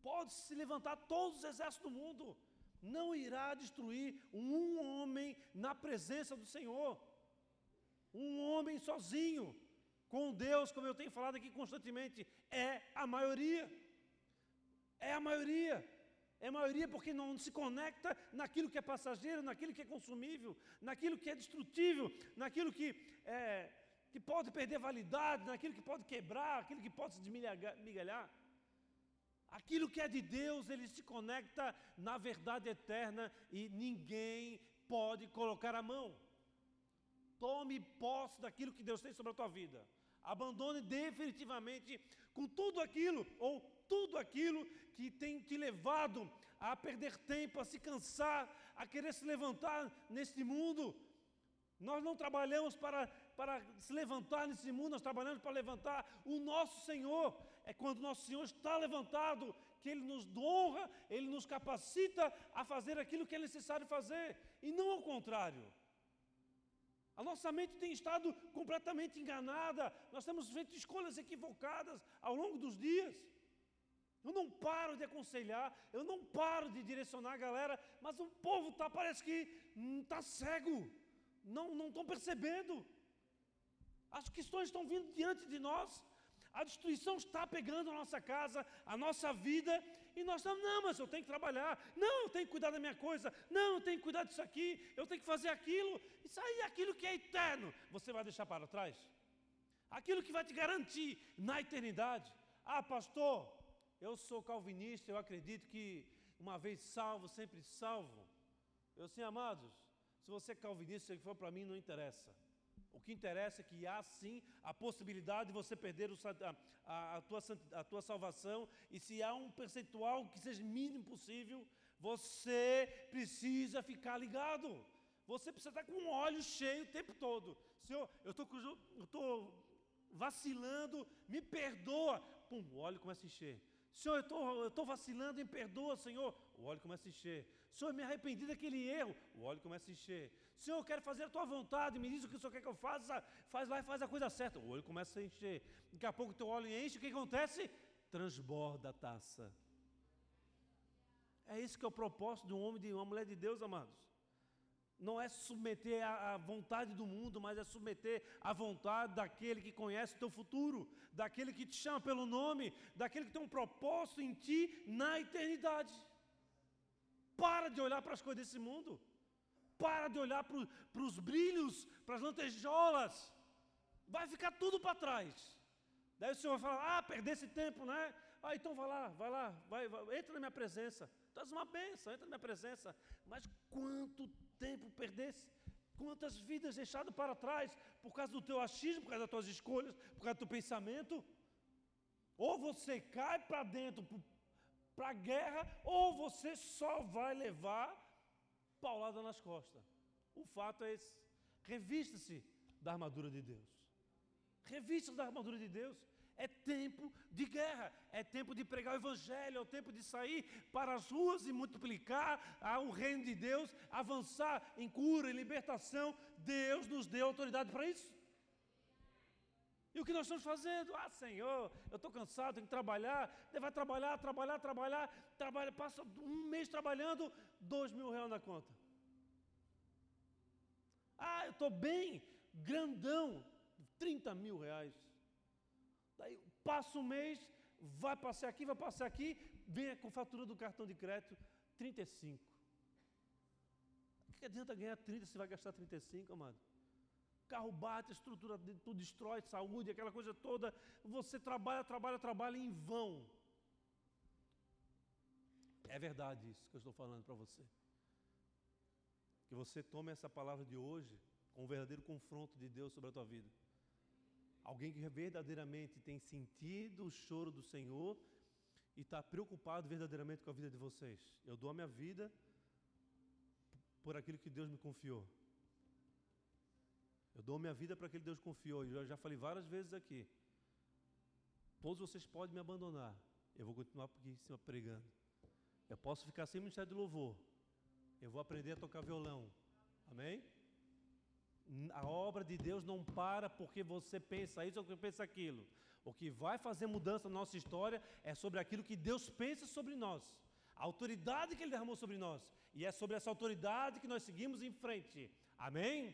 Speaker 1: Pode se levantar todos os exércitos do mundo, não irá destruir um homem na presença do Senhor. Um homem sozinho, com Deus, como eu tenho falado aqui constantemente, é a maioria. É a maioria. É a maioria porque não se conecta naquilo que é passageiro, naquilo que é consumível, naquilo que é destrutível, naquilo que, é, que pode perder validade, naquilo que pode quebrar, aquilo que pode se desmigalhar. Aquilo que é de Deus, ele se conecta na verdade eterna e ninguém pode colocar a mão. Tome posse daquilo que Deus tem sobre a tua vida. Abandone definitivamente com tudo aquilo ou tudo aquilo que tem te levado a perder tempo, a se cansar, a querer se levantar neste mundo. Nós não trabalhamos para, para se levantar nesse mundo, nós trabalhamos para levantar o nosso Senhor. É quando o nosso Senhor está levantado que Ele nos honra, Ele nos capacita a fazer aquilo que é necessário fazer, e não ao contrário. A nossa mente tem estado completamente enganada, nós temos feito escolhas equivocadas ao longo dos dias. Eu não paro de aconselhar, eu não paro de direcionar a galera, mas o povo tá, parece que está hum, cego, não estão percebendo. As questões estão vindo diante de nós, a destruição está pegando a nossa casa, a nossa vida, e nós estamos, não, mas eu tenho que trabalhar, não, eu tenho que cuidar da minha coisa, não, eu tenho que cuidar disso aqui, eu tenho que fazer aquilo, isso aí, aquilo que é eterno, você vai deixar para trás? Aquilo que vai te garantir na eternidade. Ah, pastor, eu sou calvinista, eu acredito que uma vez salvo, sempre salvo. Eu sim, amados, se você é calvinista, se for para mim, não interessa. O que interessa é que há sim a possibilidade de você perder o, a, a, tua, a tua salvação, e se há um percentual que seja mínimo possível, você precisa ficar ligado. Você precisa estar com o óleo cheio o tempo todo. Senhor, eu estou vacilando, me perdoa. Pum, o óleo começa a encher. Senhor, eu estou vacilando, me perdoa, Senhor. O óleo começa a encher. Senhor, me arrependi daquele erro. O óleo começa a encher. Senhor, eu quero fazer a tua vontade, me diz o que o Senhor quer que eu faça. Faz lá e faz a coisa certa. O óleo começa a encher. Daqui a pouco o teu óleo enche, o que acontece? Transborda a taça. É isso que é o propósito de um homem e de uma mulher de Deus, amados. Não é submeter à vontade do mundo, mas é submeter à vontade daquele que conhece o teu futuro, daquele que te chama pelo nome, daquele que tem um propósito em ti na eternidade. Para de olhar para as coisas desse mundo. Para de olhar para os brilhos, para as lantejoulas. Vai ficar tudo para trás. Daí o Senhor vai falar: Ah, perder esse tempo, né? Ah, então vai lá, vai lá, vai, vai entra na minha presença. Tu és uma bênção, entra na minha presença. Mas quanto tempo perdesse? Quantas vidas deixadas para trás por causa do teu achismo, por causa das tuas escolhas, por causa do teu pensamento? Ou você cai para dentro, para a guerra, ou você só vai levar paulada nas costas. O fato é esse. Revista-se da armadura de Deus. Revista-se da armadura de Deus. É tempo de guerra, é tempo de pregar o Evangelho, é o tempo de sair para as ruas e multiplicar o reino de Deus, avançar em cura, em libertação. Deus nos deu autoridade para isso. E o que nós estamos fazendo? Ah, Senhor, eu estou cansado, tenho que trabalhar. Vai trabalhar, trabalhar, trabalhar, trabalha, passa um mês trabalhando, dois mil reais na conta. Ah, eu estou bem, grandão, 30 mil reais. Daí passa um mês, vai passar aqui, vai passar aqui, vem com fatura do cartão de crédito, 35. O que adianta ganhar 30 se vai gastar 35, amado? carro bate, estrutura tudo destrói, saúde, aquela coisa toda. Você trabalha, trabalha, trabalha em vão. É verdade isso que eu estou falando para você. Que você tome essa palavra de hoje com um verdadeiro confronto de Deus sobre a tua vida. Alguém que verdadeiramente tem sentido o choro do Senhor e está preocupado verdadeiramente com a vida de vocês. Eu dou a minha vida por aquilo que Deus me confiou. Eu dou minha vida para aquele Deus confiou. Eu já falei várias vezes aqui. Todos vocês podem me abandonar. Eu vou continuar aqui em cima pregando. Eu posso ficar sem ministério de louvor. Eu vou aprender a tocar violão. Amém? A obra de Deus não para porque você pensa isso ou porque pensa aquilo. O que vai fazer mudança na nossa história é sobre aquilo que Deus pensa sobre nós. A autoridade que Ele derramou sobre nós. E é sobre essa autoridade que nós seguimos em frente. Amém?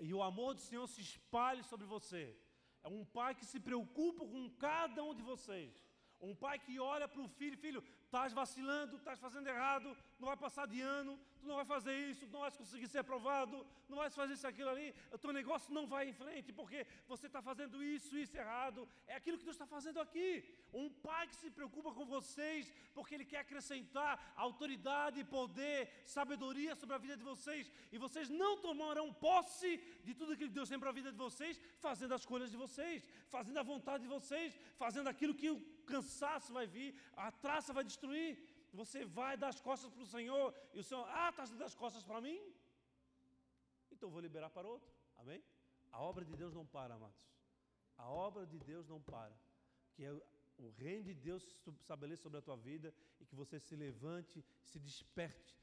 Speaker 1: e o amor do Senhor se espalhe sobre você. É um pai que se preocupa com cada um de vocês. Um pai que olha para o filho, filho, estás vacilando, estás fazendo errado, não vai passar de ano, tu não vai fazer isso, não vai conseguir ser aprovado, não vai fazer isso, aquilo ali, o teu negócio não vai em frente, porque você está fazendo isso, isso errado. É aquilo que Deus está fazendo aqui. Um pai que se preocupa com vocês, porque Ele quer acrescentar autoridade, poder, sabedoria sobre a vida de vocês, e vocês não tomarão posse de tudo aquilo que Deus tem para a vida de vocês, fazendo as coisas de vocês, fazendo a vontade de vocês, fazendo aquilo que o cansaço vai vir, a traça vai destruir. Você vai dar as costas para o Senhor e o Senhor, ah, está dando as costas para mim? Então vou liberar para outro. Amém? A obra de Deus não para, amados. A obra de Deus não para. Que é o reino de Deus se estabeleça sobre a tua vida e que você se levante, se desperte,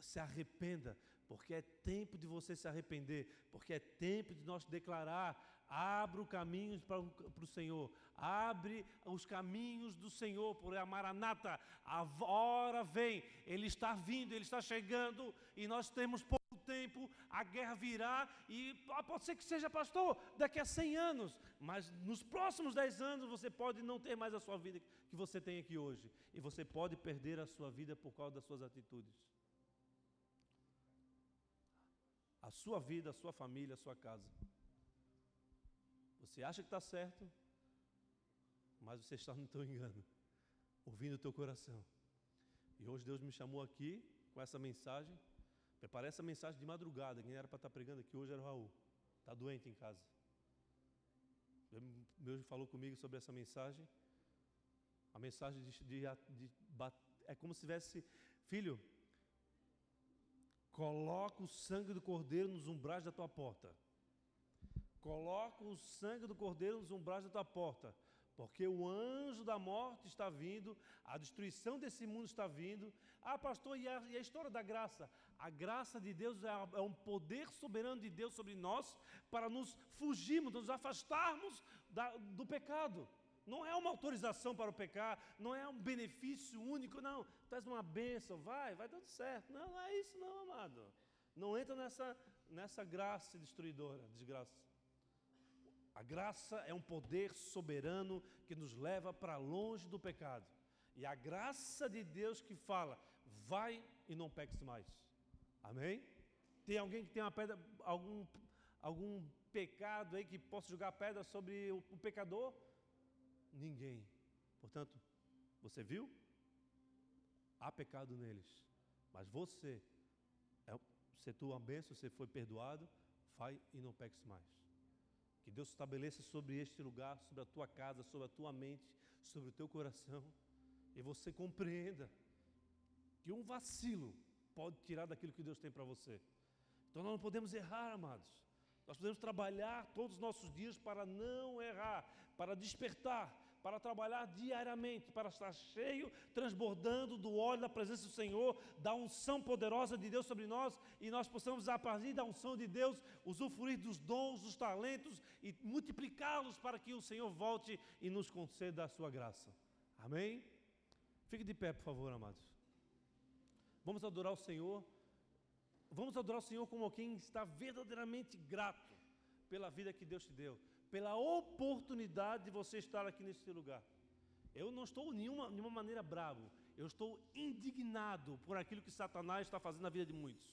Speaker 1: se arrependa, porque é tempo de você se arrepender, porque é tempo de nós declarar Abra o caminho para, para o Senhor. Abre os caminhos do Senhor, por a Maranata. A hora vem, Ele está vindo, Ele está chegando, e nós temos pouco tempo, a guerra virá, e ah, pode ser que seja pastor daqui a 100 anos, mas nos próximos 10 anos você pode não ter mais a sua vida que você tem aqui hoje, e você pode perder a sua vida por causa das suas atitudes. A sua vida, a sua família, a sua casa. Você acha que está certo, mas você está no teu engano, ouvindo o teu coração. E hoje Deus me chamou aqui com essa mensagem. Preparei essa mensagem de madrugada. Quem era para estar tá pregando aqui hoje era o Raul. Está doente em casa. Deus falou comigo sobre essa mensagem. A mensagem de, de, de, é como se tivesse, filho, coloca o sangue do cordeiro nos umbrais da tua porta. Coloca o sangue do cordeiro nos umbrais da tua porta, porque o anjo da morte está vindo, a destruição desse mundo está vindo. Ah, pastor, e a, e a história da graça? A graça de Deus é, é, um poder soberano de Deus sobre nós para nos fugirmos, nos afastarmos da, do pecado. Não é uma autorização para o pecar, não é um benefício único, não. Traz uma bênção, vai, vai dando certo. Não, não é isso, não, amado. Não entra nessa, nessa graça destruidora, desgraça. A graça é um poder soberano que nos leva para longe do pecado. E a graça de Deus que fala, vai e não peques mais. Amém? Tem alguém que tem uma pedra, algum, algum pecado aí que possa jogar pedra sobre o, o pecador? Ninguém. Portanto, você viu? Há pecado neles. Mas você, é, se tua bênção, você foi perdoado, vai e não peques mais. Que Deus estabeleça sobre este lugar, sobre a tua casa, sobre a tua mente, sobre o teu coração, e você compreenda que um vacilo pode tirar daquilo que Deus tem para você. Então nós não podemos errar, amados. Nós podemos trabalhar todos os nossos dias para não errar, para despertar, para trabalhar diariamente, para estar cheio, transbordando do óleo da presença do Senhor, da unção poderosa de Deus sobre nós, e nós possamos, a partir da unção de Deus, usufruir dos dons, dos talentos e multiplicá-los para que o Senhor volte e nos conceda a sua graça. Amém? Fique de pé, por favor, amados. Vamos adorar o Senhor. Vamos adorar o Senhor como quem está verdadeiramente grato pela vida que Deus te deu pela oportunidade de você estar aqui nesse lugar. Eu não estou de nenhuma, nenhuma maneira bravo, eu estou indignado por aquilo que Satanás está fazendo na vida de muitos.